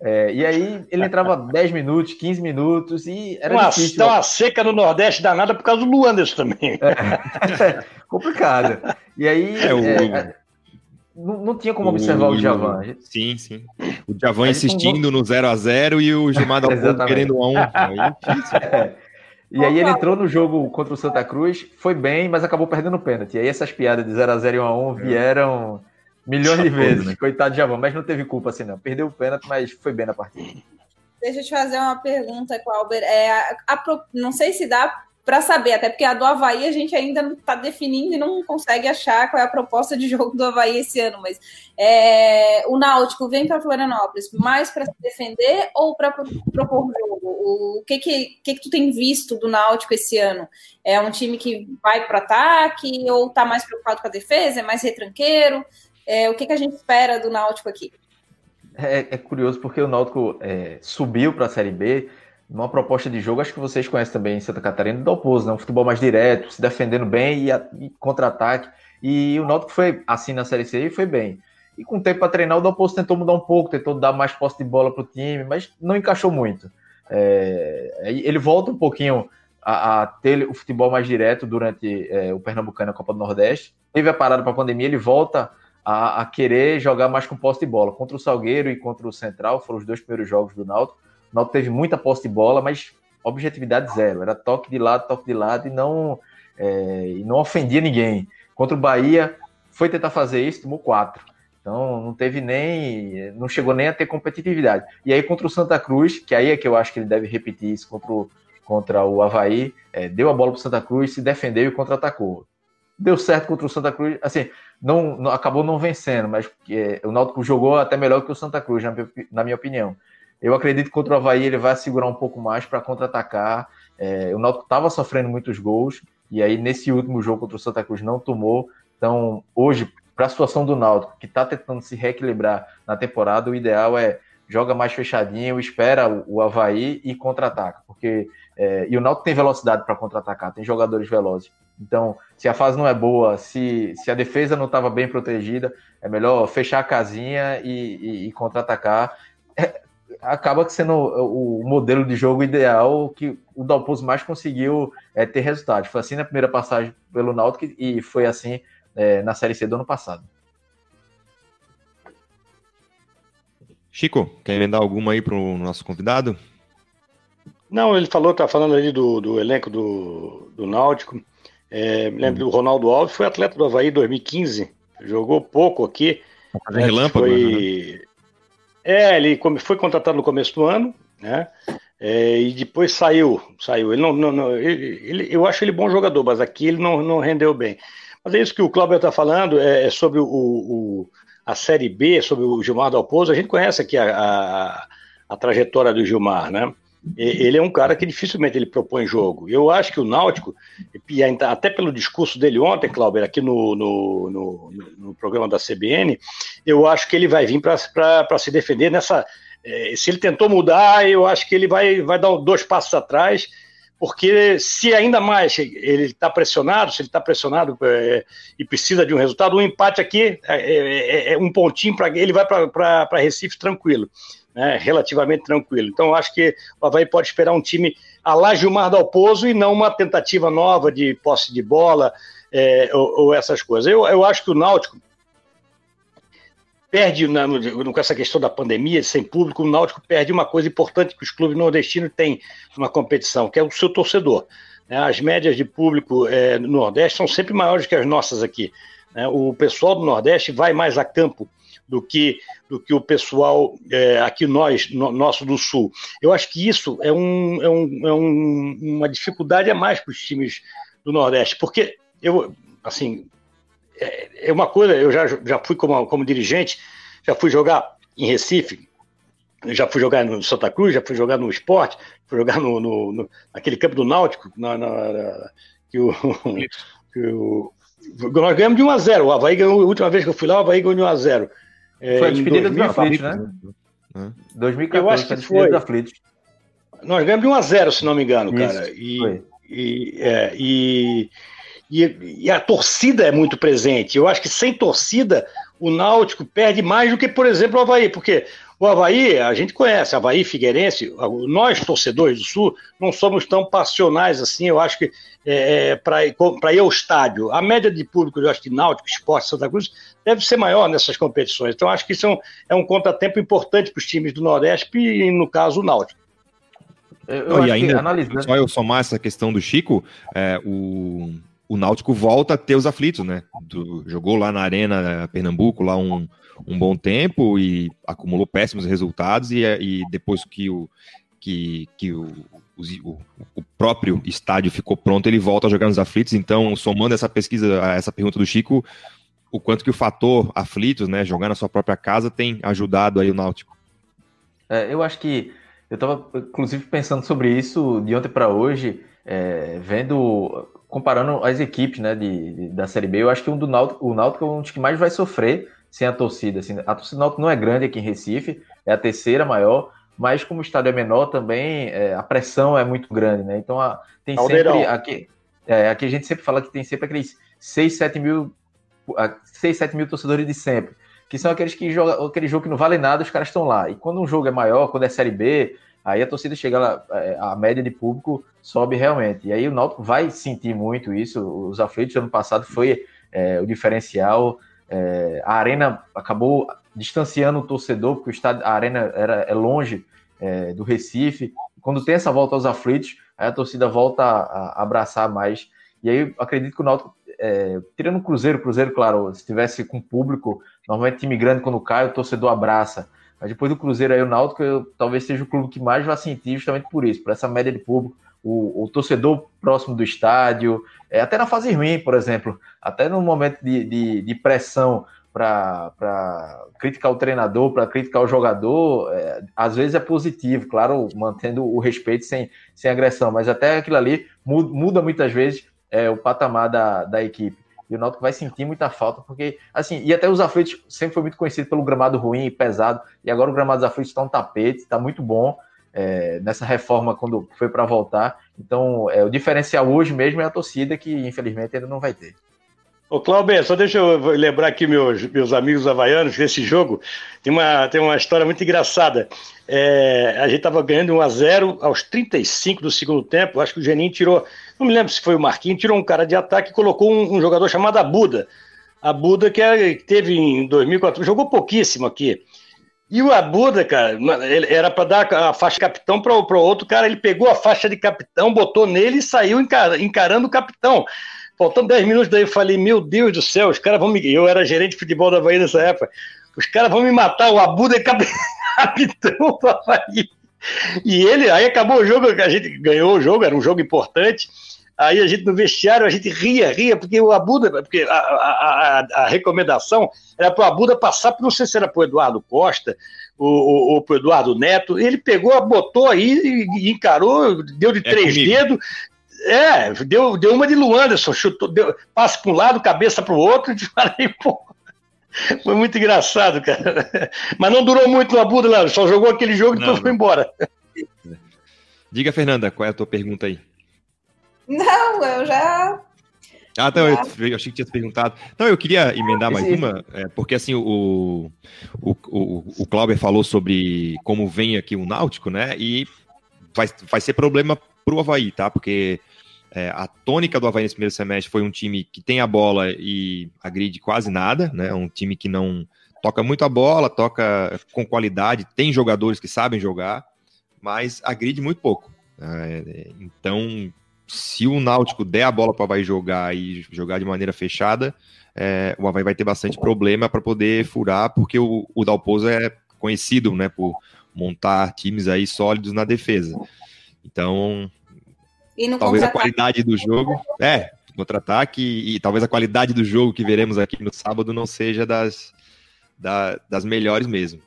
É, e aí ele entrava 10 minutos, 15 minutos e era uma, difícil. Tá uma seca no Nordeste danada por causa do Luanderson também. É, complicado. E aí é, o... É, não, não, tinha como observar o, o Javan. Sim, sim. O Javan insistindo no 0 a 0 e o Gilmar da querendo 1 a 1 Aí é difícil. É. E aí ele entrou no jogo contra o Santa Cruz, foi bem, mas acabou perdendo o pênalti. E aí essas piadas de 0x0 e 1x1 vieram milhões de vezes. Né? Coitado de Javão, mas não teve culpa assim, não. Perdeu o pênalti, mas foi bem na partida. Deixa eu te fazer uma pergunta, Clauber. É, a, a, não sei se dá para saber, até porque a do Havaí a gente ainda não está definindo e não consegue achar qual é a proposta de jogo do Havaí esse ano, mas é, o Náutico vem para Florianópolis mais para se defender ou para propor jogo? O que que, que que tu tem visto do Náutico esse ano? É um time que vai para ataque ou está mais preocupado com a defesa? É mais retranqueiro? É, o que, que a gente espera do Náutico aqui? É, é curioso porque o Náutico é, subiu para a Série B numa proposta de jogo, acho que vocês conhecem também em Santa Catarina, do oposto, né? um futebol mais direto, se defendendo bem e, e contra-ataque. E o Náutico foi assim na Série C e foi bem. E com o tempo para treinar, o Dalpozo tentou mudar um pouco, tentou dar mais posse de bola para o time, mas não encaixou muito. É, ele volta um pouquinho a, a, ter o futebol mais direto durante é, o Pernambucano a Copa do Nordeste. Teve a parada para a pandemia, ele volta a, a, querer jogar mais com posse de bola. Contra o Salgueiro e contra o Central, foram os dois primeiros jogos do Náutico. O Náutico teve muita posse de bola, mas objetividade zero. Era toque de lado, toque de lado e não, é, e não ofendia ninguém. Contra o Bahia, foi tentar fazer isso, tomou quatro. Então não teve nem. não chegou nem a ter competitividade. E aí contra o Santa Cruz, que aí é que eu acho que ele deve repetir isso contra o, contra o Havaí, é, deu a bola para o Santa Cruz, se defendeu e contra-atacou. Deu certo contra o Santa Cruz, assim, não, não acabou não vencendo, mas é, o Náutico jogou até melhor que o Santa Cruz, na, na, minha opinião. Eu acredito que contra o Havaí ele vai segurar um pouco mais para contra-atacar. É, o Náutico estava sofrendo muitos gols, e aí nesse último jogo contra o Santa Cruz não tomou. Então, hoje, para a situação do Náutico, que está tentando se reequilibrar na temporada, o ideal é joga mais fechadinho, espera o, Havaí e contra-ataca, porque é, e o Náutico tem velocidade para contra-atacar, tem jogadores velozes. Então, se a fase não é boa, se, se a defesa não estava bem protegida, é melhor fechar a casinha e, e, e contra-atacar. É, acaba sendo o, o, modelo de jogo ideal que o Dalpozo mais conseguiu é, ter resultado. Foi assim na primeira passagem pelo Náutico e foi assim é, na Série C do ano passado. Chico, quer emendar alguma aí para o nosso convidado? Não, ele falou, tá falando ali do, do elenco do, do Náutico. É, me lembro hum. do Ronaldo Alves, foi atleta do Havaí 2015, jogou pouco aqui. Né, relâmpago, foi... É, ele foi contratado no começo do ano, né? É, e depois saiu, saiu. Ele não, não, não ele, ele, eu acho ele bom jogador, mas aqui ele não, não rendeu bem. Mas é isso que o Cláudio está falando, é, é sobre o, o, a Série B, sobre o Gilmar Dalpozo. A gente conhece aqui a, a, a trajetória do Gilmar, né? Ele é um cara que dificilmente ele propõe jogo. Eu acho que o Náutico, até pelo discurso dele ontem, Clauber, aqui no, no, no, no programa da CBN, eu acho que ele vai vir para se defender nessa. É, se ele tentou mudar, eu acho que ele vai, vai dar dois passos atrás, porque se ainda mais ele está pressionado, se ele está pressionado é, e precisa de um resultado, um empate aqui é, é um pontinho para ele vai para Recife tranquilo né, relativamente tranquilo. Então, eu acho que o Havaí pode esperar um time a lá Gilmar Dalpozo e não uma tentativa nova de posse de bola é, ou, ou, essas coisas. Eu, eu acho que o Náutico perde, na, no, com essa questão da pandemia, sem público, o Náutico perde uma coisa importante que os clubes nordestinos têm numa competição, que é o seu torcedor. Né? As médias de público é, no Nordeste são sempre maiores que as nossas aqui. Né? O pessoal do Nordeste vai mais a campo do que, do que o pessoal é, aqui nós, no, nosso do Sul. Eu acho que isso é, um, é, um, é um, uma dificuldade a mais para os times do Nordeste, porque eu, assim, é, é, uma coisa, eu já, já fui como, como dirigente, já fui jogar em Recife, já fui jogar no Santa Cruz, já fui jogar no esporte, fui jogar no, no, no naquele campo do Náutico, na, na, na que, o, que o, nós ganhamos de 1 a 0 O Havaí ganhou, a última vez que eu fui lá, o Havaí ganhou de 1 a 0 é, foi a despedida dos aflitos, né? 2014, eu acho que foi. Dos aflitos. Nós ganhamos de 1 a 0 se não me engano, Isso, cara. E, e, é, e, e, e, a torcida é muito presente. Eu acho que sem torcida, o Náutico perde mais do que, por exemplo, o Havaí, porque o Havaí, a gente conhece, Havaí Figueirense, nós, torcedores do Sul, não somos tão passionais assim, eu acho que é, é para ir ao estádio. A média de público, eu acho que Náutico, Esporte, Santa Cruz, deve ser maior nessas competições. Então, acho que isso é um, é um contratempo importante para os times do Nordeste e, no caso, o Náutico. Eu, eu e ainda, analisando... só eu somar essa questão do Chico, é, o, o Náutico volta a ter os aflitos, né? Do, jogou lá na Arena Pernambuco lá um, um bom tempo e acumulou péssimos resultados e, e depois que o que, que o, o, o, próprio estádio ficou pronto, ele volta a jogar nos aflitos. Então, somando essa pesquisa, essa pergunta do Chico, o quanto que o fator aflitos, né, jogar na sua própria casa, tem ajudado aí o Náutico? É, eu acho que eu estava, inclusive, pensando sobre isso de ontem para hoje, é, vendo, comparando as equipes, né, de, de, da Série B. Eu acho que um do Náutico, o Náutico é um dos que mais vai sofrer sem a torcida. Assim, a torcida não é grande aqui em Recife, é a terceira maior, mas como o estádio é menor também, é, a pressão é muito grande, né? Então a, tem sempre. Aqui, é, aqui a gente sempre fala que tem sempre aqueles 6, 7 mil, 6, 7 mil torcedores de sempre. Que são aqueles que jogam aquele jogo que não vale nada, os caras estão lá. E quando um jogo é maior, quando é Série B, aí a torcida chega lá, é, a média de público sobe realmente. E aí o Náutico vai sentir muito isso. Os aflitos ano passado foi é, o diferencial É, a arena acabou distanciando o torcedor, porque o estádio, a arena era, é longe é, do Recife. Quando tem essa volta aos aflitos, aí a torcida volta a, a abraçar mais. E aí acredito que o Náutico, é, tirando o Cruzeiro, Cruzeiro, claro, se tivesse com público, normalmente time grande quando cai, o torcedor abraça. Mas depois do Cruzeiro aí, o Náutico eu, talvez seja o clube que mais vai sentir justamente por isso, por essa média de público, o, o torcedor próximo do estádio, é, até na fase ruim, por exemplo, até no momento de, de, de pressão para criticar o treinador, para criticar o jogador, é, às vezes é positivo, claro, mantendo o respeito sem, sem agressão, mas até aquilo ali muda, muda muitas vezes é, o patamar da, da equipe. E o Náutico vai sentir muita falta, porque, assim, e até os aflitos sempre foi muito conhecido pelo gramado ruim e pesado, e agora o gramado dos aflitos está um tapete, está muito bom é, nessa reforma quando foi para voltar. Então, é, o diferencial hoje mesmo é a torcida, que infelizmente ainda não vai ter. Ô, Cláudio, só deixa eu lembrar aqui meus, meus amigos havaianos desse jogo. Tem uma, tem uma história muito engraçada. É, a gente estava ganhando 1 a 0 aos 35 do segundo tempo. Acho que o Geninho tirou, não me lembro se foi o Marquinhos, tirou um cara de ataque e colocou um, um jogador chamado Abuda. Abuda, que, é, que teve em 2004, jogou pouquíssimo aqui. E o Abuda, cara, ele era para dar a faixa de capitão para o outro cara. Ele pegou a faixa de capitão, botou nele e saiu encarando o capitão. Faltando 10 minutos daí, eu falei, meu Deus do céu, os caras vão me. Eu era gerente de futebol da Bahia nessa época. Os caras vão me matar, o Abuda é capitão do Havaí. E ele, aí acabou o jogo, a gente ganhou o jogo, era um jogo importante. Aí a gente no vestiário, a gente ria, ria, porque o Abuda, porque a, a, a, a recomendação era para o Abuda passar, não sei se era para o Eduardo Costa ou, ou para o Eduardo Neto. Ele pegou, botou aí e, encarou, deu de é três comigo. dedos, é, deu, deu uma de Luanderson, chutou, deu, passa para um lado, cabeça para o outro, e falei, pô. Foi muito engraçado, cara. Mas não durou muito no Buda, não. Só jogou aquele jogo e depois não. foi embora. Diga, Fernanda, qual é a tua pergunta aí? Não, eu já. Ah, então, eu, eu, achei que tinha perguntado. Não, eu queria emendar mais uma, é, porque assim, o, o, o, o Clauber falou sobre como vem aqui o Náutico, né? E vai, vai ser problema pro Havaí, tá? Porque é, a tônica do Havaí nesse primeiro semestre foi um time que tem a bola e agride quase nada, né? Um time que não toca muito a bola, toca com qualidade, tem jogadores que sabem jogar, mas agride muito pouco. É, então, se o Náutico der a bola para o Havaí jogar e jogar de maneira fechada, é, o Havaí vai ter bastante problema para poder furar, porque o, o Dalpozo é conhecido né, por montar times aí sólidos na defesa. Então, talvez a qualidade do jogo. É, contra-ataque e, e, talvez a qualidade do jogo que veremos aqui no sábado não seja das, da, das melhores mesmo.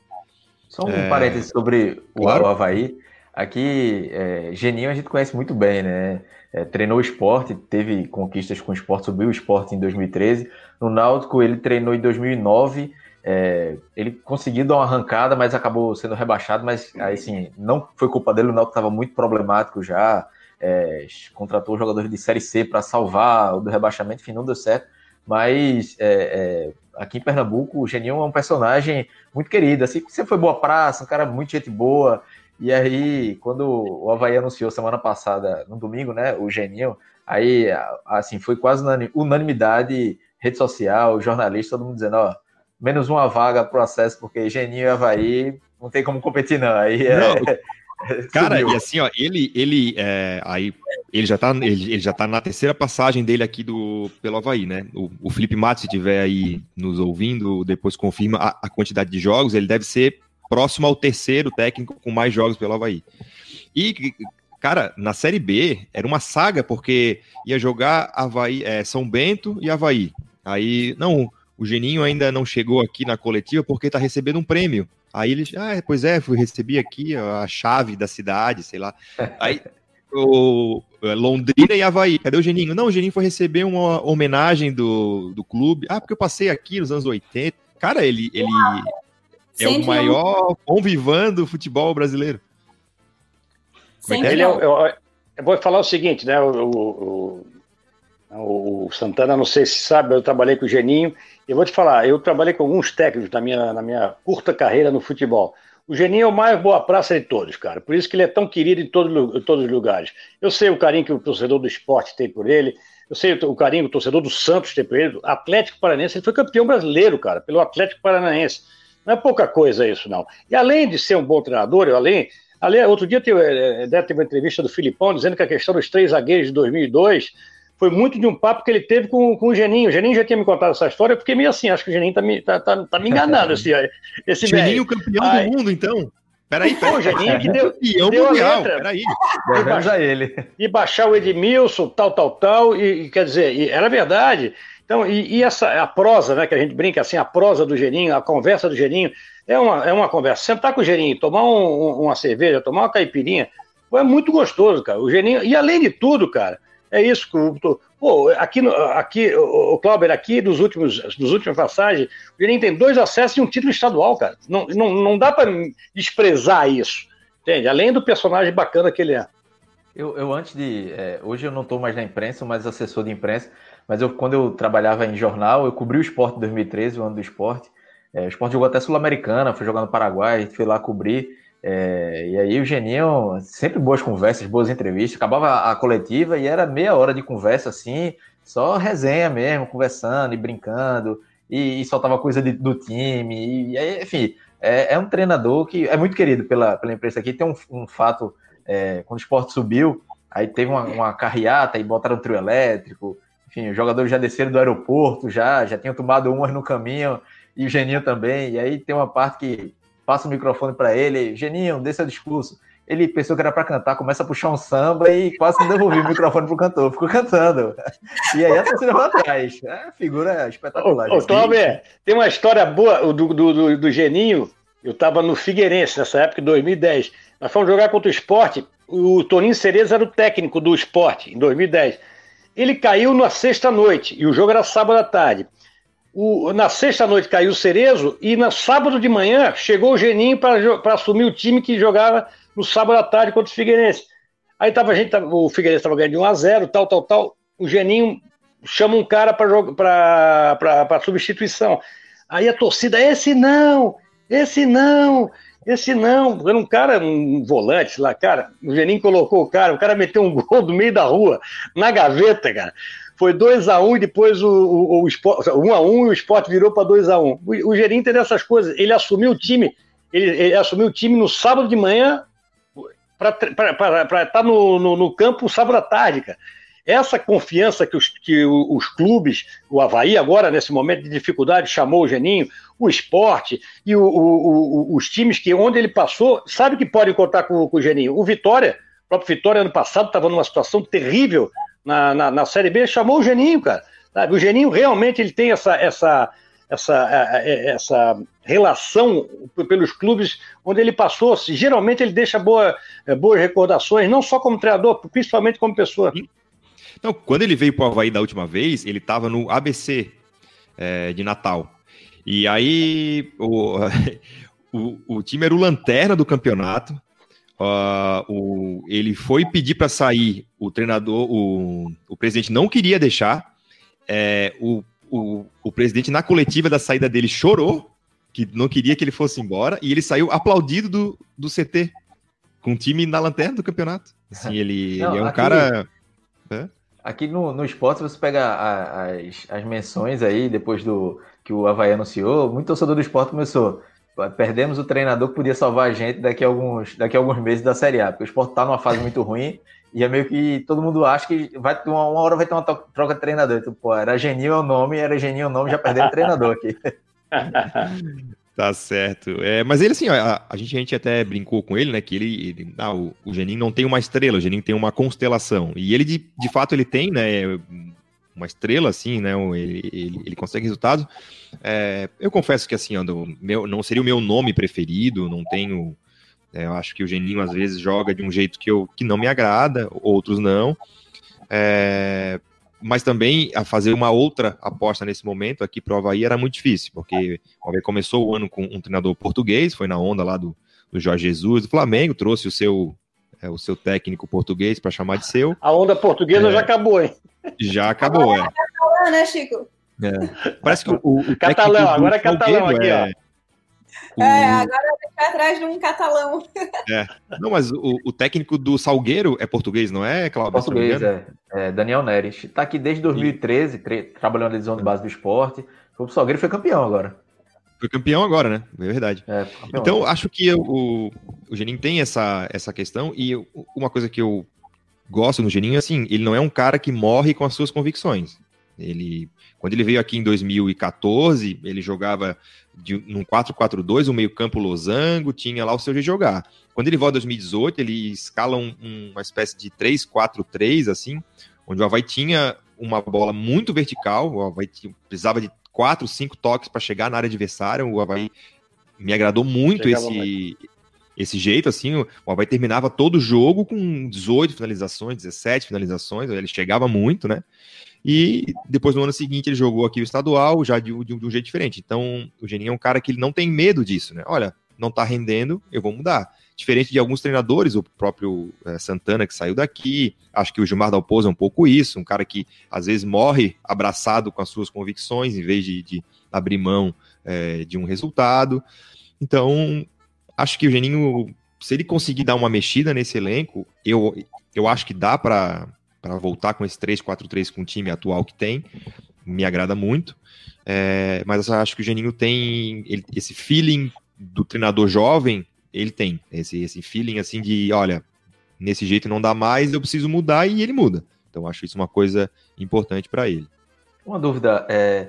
Só um é... parênteses sobre o, claro. o Havaí. Aqui, é, Geninho a gente conhece muito bem, né? É, treinou esporte, teve conquistas com o esporte, subiu o esporte em 2013. No Náutico, ele treinou em 2009. É, ele conseguiu dar uma arrancada, mas acabou sendo rebaixado. Mas, aí, assim, não foi culpa dele. O Náutico estava muito problemático já é, contratou jogadores de Série C para salvar o do rebaixamento, enfim, não deu certo. Mas é, é, aqui em Pernambuco, o Geninho é um personagem muito querido. Assim, você foi boa praça, um cara muito gente boa. E aí, quando o Havaí anunciou semana passada, no domingo, né, o Geninho, aí, assim, foi quase unanimidade, rede social, jornalista, todo mundo dizendo, ó, menos uma vaga pro acesso, porque Geninho e Havaí não tem como competir, não. Aí é... Não, Cara, e assim, ó, ele, ele, é, aí, ele já tá, ele, ele, já tá na terceira passagem dele aqui do, pelo Havaí, né? O, o Felipe Matos, se estiver aí nos ouvindo, depois confirma a, a, quantidade de jogos, ele deve ser próximo ao terceiro técnico com mais jogos pelo Havaí. E, cara, na Série B era uma saga, porque ia jogar Havaí, é, São Bento e Havaí. Aí, não, o Geninho ainda não chegou aqui na coletiva porque tá recebendo um prêmio. Aí eles, ah, pois é, fui recebi aqui a chave da cidade, sei lá. Aí o é, Londrina e Havaí, cadê o Geninho? Não, o Geninho foi receber uma homenagem do, do clube. Ah, porque eu passei aqui nos anos 80. Cara, ele, ele é o maior bom vivando do futebol brasileiro. Como é, é? Ele é, eu, eu, vou falar o seguinte, né? O, o, o, o Santana, não sei se sabe, eu trabalhei com o Geninho eu vou te falar, eu trabalhei com alguns técnicos na minha, na minha curta carreira no futebol. O Geninho é o mais boa praça de todos, cara. Por isso que ele é tão querido em, todo, em todos os lugares. Eu sei o carinho que o torcedor do esporte tem por ele, eu sei o carinho do torcedor do Santos ter ele, Atlético Paranaense, ele foi campeão brasileiro, cara, pelo Atlético Paranaense. Não é pouca coisa isso, não. E além de ser um bom treinador, eu além, além outro dia teve, é, é, teve uma entrevista do Filipão dizendo que a questão dos três zagueiros de 2002 foi muito de um papo que ele teve com, com o Geninho. O Geninho já tinha me contado essa história, eu fiquei meio assim, acho que o Geninho tá me, tá, tá, tá me enganando, esse, esse Geninho campeão Ai. do mundo, então? Peraí, peraí. O Geninho que deu, campeão deu mundial, a letra. Peraí. E baixar, ele. e baixar o Edmilson, tal, tal, tal, e, e quer dizer, e era verdade. Então, e, e, essa a prosa, né, que a gente brinca assim, a prosa do Geninho, a conversa do Geninho, é uma, é uma conversa. Sentar com o Geninho, tomar um, uma cerveja, tomar uma caipirinha, é muito gostoso, cara. O Geninho, e além de tudo, cara, é isso que o, pô, aqui, aqui o Clauber, aqui dos últimos, dos últimos passagens, o Geninho tem dois acessos e um título estadual, cara. Não, não, não dá para desprezar isso, entende? Além do personagem bacana que ele é. Eu, eu antes de. É, hoje eu não estou mais na imprensa, mas assessor de imprensa. Mas eu, quando eu trabalhava em jornal, eu cobri o esporte em 2013, o ano do esporte. É, o esporte jogou até Sul-Americana, foi jogar no Paraguai, fui lá cobrir. É, e aí o Geninho, sempre boas conversas, boas entrevistas, acabava a coletiva e era meia hora de conversa assim, só resenha mesmo, conversando e brincando, e, e soltava coisa de, do time, e aí, enfim, é, é, um treinador que é muito querido pela, pela imprensa aqui. Tem um, um fato, é, quando o esporte subiu, aí teve uma, uma carreata e botaram o trio elétrico, enfim, os jogadores já desceram do aeroporto, já, já tinham tomado umas no caminho, e o Geninho também. E aí tem uma parte que passa o microfone para ele, Geninho, dê seu discurso. Ele pensou que era para cantar, começa a puxar um samba e quase não devolveu o microfone pro cantor, ficou cantando. E aí a torcida vai atrás. É figura espetacular. Ô, ô Cláudio, tem uma história boa do, do, do, do Geninho. Eu estava no Figueirense nessa época, em 2010. Nós fomos jogar contra o esporte. O Toninho Cereza era o técnico do esporte, em 2010. Ele caiu na sexta-noite e o jogo era sábado à tarde. O, na sexta-noite caiu o Cerezo e na sábado de manhã chegou o Geninho para assumir o time que jogava no sábado à tarde contra o Figueirense. Aí tava, a gente, o Figueirense estava ganhando de 1 a 0 tal, tal, tal. O Geninho chama um cara para substituição. Aí a torcida, esse não, esse não, esse não, era um cara, um volante lá, cara. O Geninho colocou o cara, o cara meteu um gol do meio da rua, na gaveta, cara. Foi 2x1 um, e depois o, o, o Sport, 1x1 um e o Sport virou para 2x1. Um. O, o Geninho tem dessas coisas. Ele assumiu o time, ele, ele assumiu o time no sábado de manhã para estar tá no, no, no campo sábado à tarde, cara essa confiança que os, que os clubes, o Havaí agora, nesse momento de dificuldade, chamou o Geninho, o esporte e o, o, o, os times que onde ele passou, sabe que podem contar com, com o Geninho. O Vitória, o próprio Vitória ano passado estava numa situação terrível na, na, na, Série B, chamou o Geninho, cara. O Geninho realmente ele tem essa, essa, essa, é, é, essa relação pelos clubes onde ele passou. Geralmente ele deixa boa, é, boas recordações, não só como treinador, principalmente como pessoa. Então, quando ele veio para o Havaí da última vez, ele estava no ABC é, de Natal. E aí o, o, o, time era o lanterna do campeonato. Uh, o, ele foi pedir para sair, o treinador, o, o presidente não queria deixar. É, o, o, o presidente, na coletiva da saída dele, chorou, que não queria que ele fosse embora, e ele saiu aplaudido do, do CT, com o time na lanterna do campeonato. Assim, ele, não, ele é um cara. É? Aqui no, no esporte você pega a, as, as menções aí, depois do que o Havaí anunciou, muito torcedor do esporte começou. Perdemos o treinador que podia salvar a gente daqui a alguns, daqui a alguns meses da Série A, porque o esporte está numa fase muito ruim e é meio que todo mundo acha que vai uma, uma hora vai ter uma troca de treinador. Então, pô, era Genil é o nome, era Genil o nome, já perdeu o treinador aqui. Tá certo. É, mas ele, assim, a, a, gente, a gente até brincou com ele, né? Que ele. ele ah, o, o Geninho não tem uma estrela, o Geninho tem uma constelação. E ele, de, de fato, ele tem, né? Uma estrela, assim, né? Ele, ele, ele consegue resultados. É, eu confesso que, assim, meu, não seria o meu nome preferido, não tenho. É, eu acho que o Geninho, às vezes, joga de um jeito que, eu, que não me agrada, outros não. É, mas também a fazer uma outra aposta nesse momento aqui para o Havaí era muito difícil, porque o Havaí começou o ano com um treinador português, foi na onda lá do, do Jorge Jesus, do Flamengo, trouxe o seu, é, o seu técnico português para chamar de seu. A onda portuguesa é, já acabou, hein? Já acabou, agora é. Catalã, né, Chico? É. Parece que o, o catalão, agora é catalão aqui, é, ó. O... É, agora ele vai atrás de um catalão. É. Não, mas o, o, técnico do Salgueiro é português, não é, Cláudio? Português, é. é. Daniel Neres. Está aqui desde 2013, trabalhando na divisão de base do esporte. Foi pro Salgueiro e foi campeão agora. Foi campeão agora, né? É verdade. É, então, acho que o, o Geninho tem essa, essa questão, e uma coisa que eu gosto no Geninho é assim, ele não é um cara que morre com as suas convicções. Ele, quando ele veio aqui em 2014, ele jogava de, num 4-4-2, um meio-campo losango, tinha lá o seu jeito de jogar. Quando ele volta em 2018, ele escala um, uma espécie de 3-4-3, assim, onde o Havaí tinha uma bola muito vertical, o Havaí precisava de 4, 5 toques para chegar na área adversária, o Havaí me agradou muito esse, esse jeito, assim, o Havaí terminava todo o jogo com 18 finalizações, 17 finalizações, ele chegava muito, né? E depois no ano seguinte ele jogou aqui o estadual, já de, de, de um jeito diferente. Então, o Geninho é um cara que ele não tem medo disso, né? Olha, não tá rendendo, eu vou mudar. Diferente de alguns treinadores, o próprio é, Santana que saiu daqui, acho que o Gilmar Dalpozo é um pouco isso, um cara que às vezes morre abraçado com as suas convicções em vez de, de abrir mão é, de um resultado. Então, acho que o Geninho, se ele conseguir dar uma mexida nesse elenco, eu, eu acho que dá para voltar com esse 3-4-3 com o time atual que tem. Me agrada muito. É, mas acho que o Geninho tem ele, esse feeling do treinador jovem, ele tem. Esse, esse feeling assim de, olha, nesse jeito não dá mais, eu preciso mudar e ele muda. Então acho isso uma coisa importante para ele. Uma dúvida, é,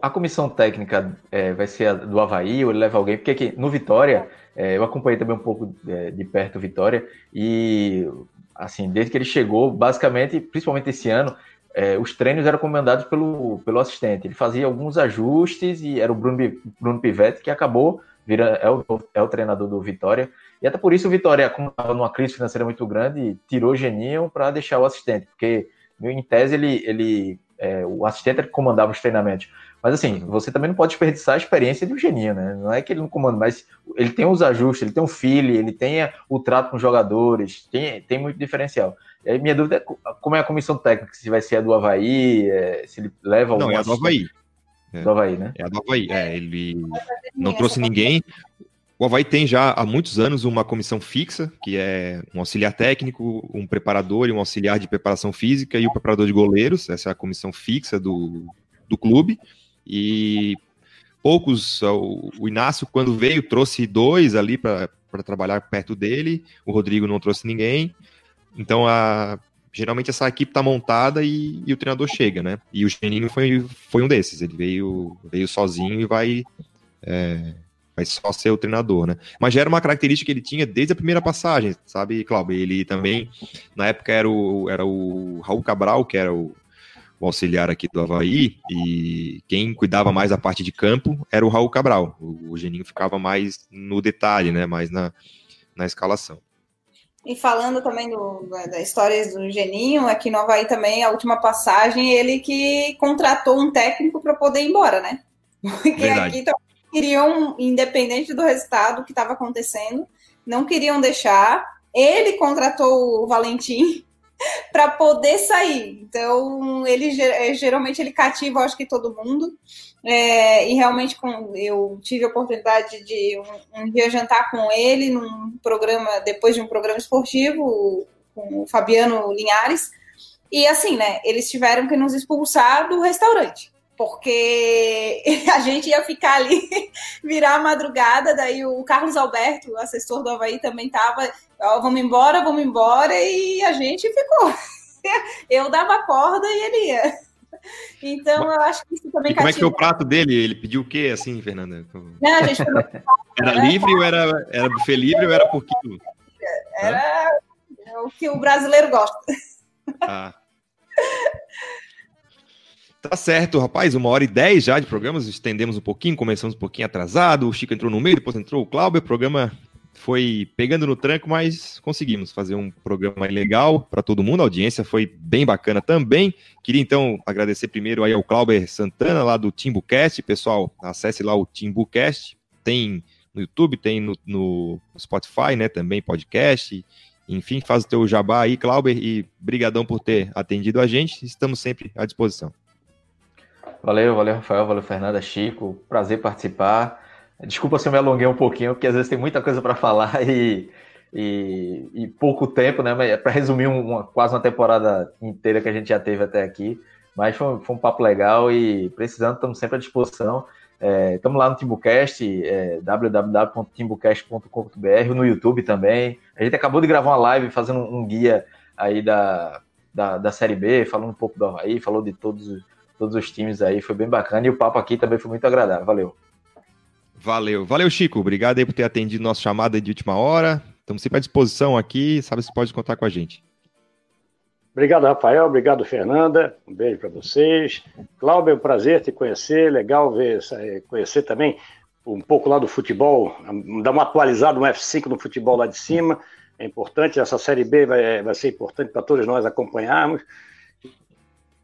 a comissão técnica é, vai ser do Havaí ou ele leva alguém? Porque aqui no Vitória, é, eu acompanhei também um pouco é, de perto o Vitória e, assim, desde que ele chegou, basicamente, principalmente esse ano, é, os treinos eram comandados pelo, pelo assistente. Ele fazia alguns ajustes e era o Bruno, Bruno Pivetti que acabou virando, é o, é o treinador do Vitória. E até por isso o Vitória, como estava numa crise financeira muito grande, tirou o Geninho para deixar o assistente, porque em tese ele, ele é, o assistente comandava os treinamentos. Mas assim, você também não pode desperdiçar a experiência de um geninho, né? Não é que ele não comanda, mas ele tem os ajustes, ele tem um feeling, ele tem o trato com os jogadores, tem, tem muito diferencial. E aí minha dúvida é como é a comissão técnica, se vai ser a do Havaí, é, se ele leva Não, é a do Havaí. É. Do Havaí, né? É a do Havaí, é, ele não trouxe ninguém. O Havaí tem já há muitos anos uma comissão fixa, que é um auxiliar técnico, um preparador e um auxiliar de preparação física e o preparador de goleiros. Essa é a comissão fixa do, do clube. E poucos, o, o Inácio, quando veio, trouxe dois ali para trabalhar perto dele. O Rodrigo não trouxe ninguém. Então, a, geralmente essa equipe está montada e, e, o treinador chega, né? E o Geninho foi, foi um desses. Ele veio, veio sozinho e vai. É, vai só ser o treinador, né? Mas já era uma característica que ele tinha desde a primeira passagem, sabe, Cláudio? Ele também, na época, era o, era o Raul Cabral, que era o, o auxiliar aqui do Havaí, e quem cuidava mais da parte de campo era o Raul Cabral. O, o Geninho ficava mais no detalhe, né? Mais na, na escalação. E falando também do, da história do Geninho, aqui no Havaí também, a última passagem, ele que contratou um técnico para poder ir embora, né? Porque Verdade. aqui queriam, independente do resultado que estava acontecendo, não queriam deixar. Ele contratou o Valentim para poder sair. Então, ele é, geralmente ele cativa, acho que todo mundo. É, e realmente com, eu tive a oportunidade de um, um, dia jantar com ele num programa, depois de um programa esportivo, com o Fabiano Linhares. E assim, né? Eles tiveram que nos expulsar do restaurante porque a gente ia ficar ali, virar a madrugada, daí o Carlos Alberto, o assessor do Havaí, também estava, oh, vamos embora, vamos embora, e a gente ficou. Eu dava corda e ele ia. Então, eu acho que isso também e Como é que foi o prato dele? Ele pediu o quê, assim, Fernanda? Não, a gente Era livre ou era, era buffet livre ou era por quilo? Era o que o brasileiro gosta. Ah. Tá certo, rapaz, uma hora e dez já de programas, estendemos um pouquinho, começamos um pouquinho atrasado, o Chico entrou no meio, depois entrou o Cláudio, o programa foi pegando no tranco, mas conseguimos fazer um programa legal para todo mundo, a audiência foi bem bacana também. Queria então agradecer primeiro aí ao Cláudio Santana, lá do Timbucast, pessoal, acesse lá o Timbucast, tem no YouTube, tem no, no Spotify, né, também podcast, enfim, faz o teu jabá aí, Cláudio, e brigadão por ter atendido a gente, estamos sempre à disposição. Valeu, valeu, Rafael, valeu, Fernanda, Chico. Prazer participar. Desculpa se eu me alonguei um pouquinho, porque às vezes tem muita coisa para falar e, e, e, pouco tempo, né? É para resumir uma, quase uma temporada inteira que a gente já teve até aqui. Mas foi, foi um papo legal e precisando, estamos sempre à disposição. Estamos é, lá no Timbucast, é, www.timbucast.com.br, no YouTube também. A gente acabou de gravar uma live fazendo um guia aí da, da, da Série B, falando um pouco do Havaí, falou de todos, todos os times aí, foi bem bacana. E o papo aqui também foi muito agradável. Valeu. Valeu. Valeu, Chico. Obrigado aí por ter atendido nossa chamada de última hora. Estamos sempre à disposição aqui. Sabe se pode contar com a gente. Obrigado, Rafael. Obrigado, Fernanda. Um beijo para vocês. Cláudio, é um prazer te conhecer. Legal ver, conhecer também um pouco lá do futebol, dar uma atualizada no F5 no futebol lá de cima. É importante, essa Série B vai, vai ser importante para todos nós acompanharmos.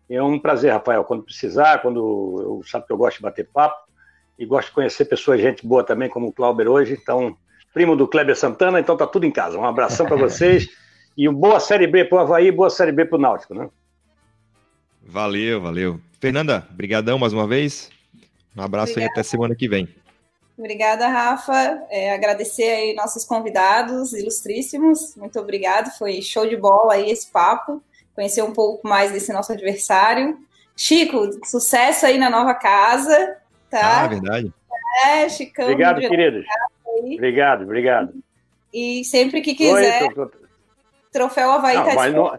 É um prazer, Rafael, quando precisar, quando eu sabe que eu gosto de bater papo e gosto de conhecer pessoas, gente boa também, como o Clauber hoje. Então, primo do Kleber Santana, então tá tudo em casa. Um abração para vocês e uma boa Série B para o Havaí, boa Série B para o Náutico, né? Valeu, valeu. Fernanda, brigadão mais uma vez. Um abraço Obrigada. aí até semana que vem. Obrigada, Rafa. É, agradecer aí nossos convidados ilustríssimos. Muito obrigado. Foi show de bola aí esse papo. Conhecer um pouco mais desse nosso adversário. Chico, sucesso aí na nova casa. Tá? Ah, verdade. É, Chicão. Obrigado, queridos. Obrigado, obrigado. E sempre que quiser, Oi, tô... troféu Havaí não, tá não...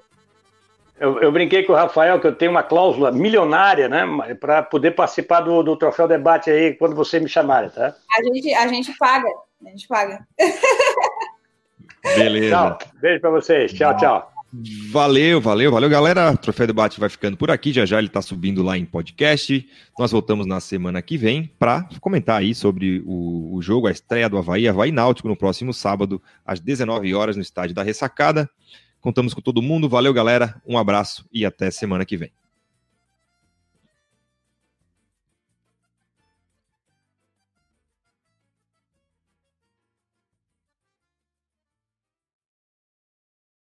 eu, eu, brinquei com o Rafael que eu tenho uma cláusula milionária, né, para poder participar do, do troféu debate aí quando você me chamarem, tá? A gente, a gente paga, a gente paga. Beleza. Tchau, beijo para vocês. Tchau, tchau. Valeu, valeu, valeu, galera. O Troféu Debate vai ficando por aqui. Já já ele está subindo lá em podcast. Nós voltamos na semana que vem para comentar aí sobre o, o, jogo, a estreia do Havaí, Havaí Náutico, no próximo sábado, às 19 horas, no estádio da Ressacada. Contamos com todo mundo. Valeu, galera. Um abraço e até semana que vem.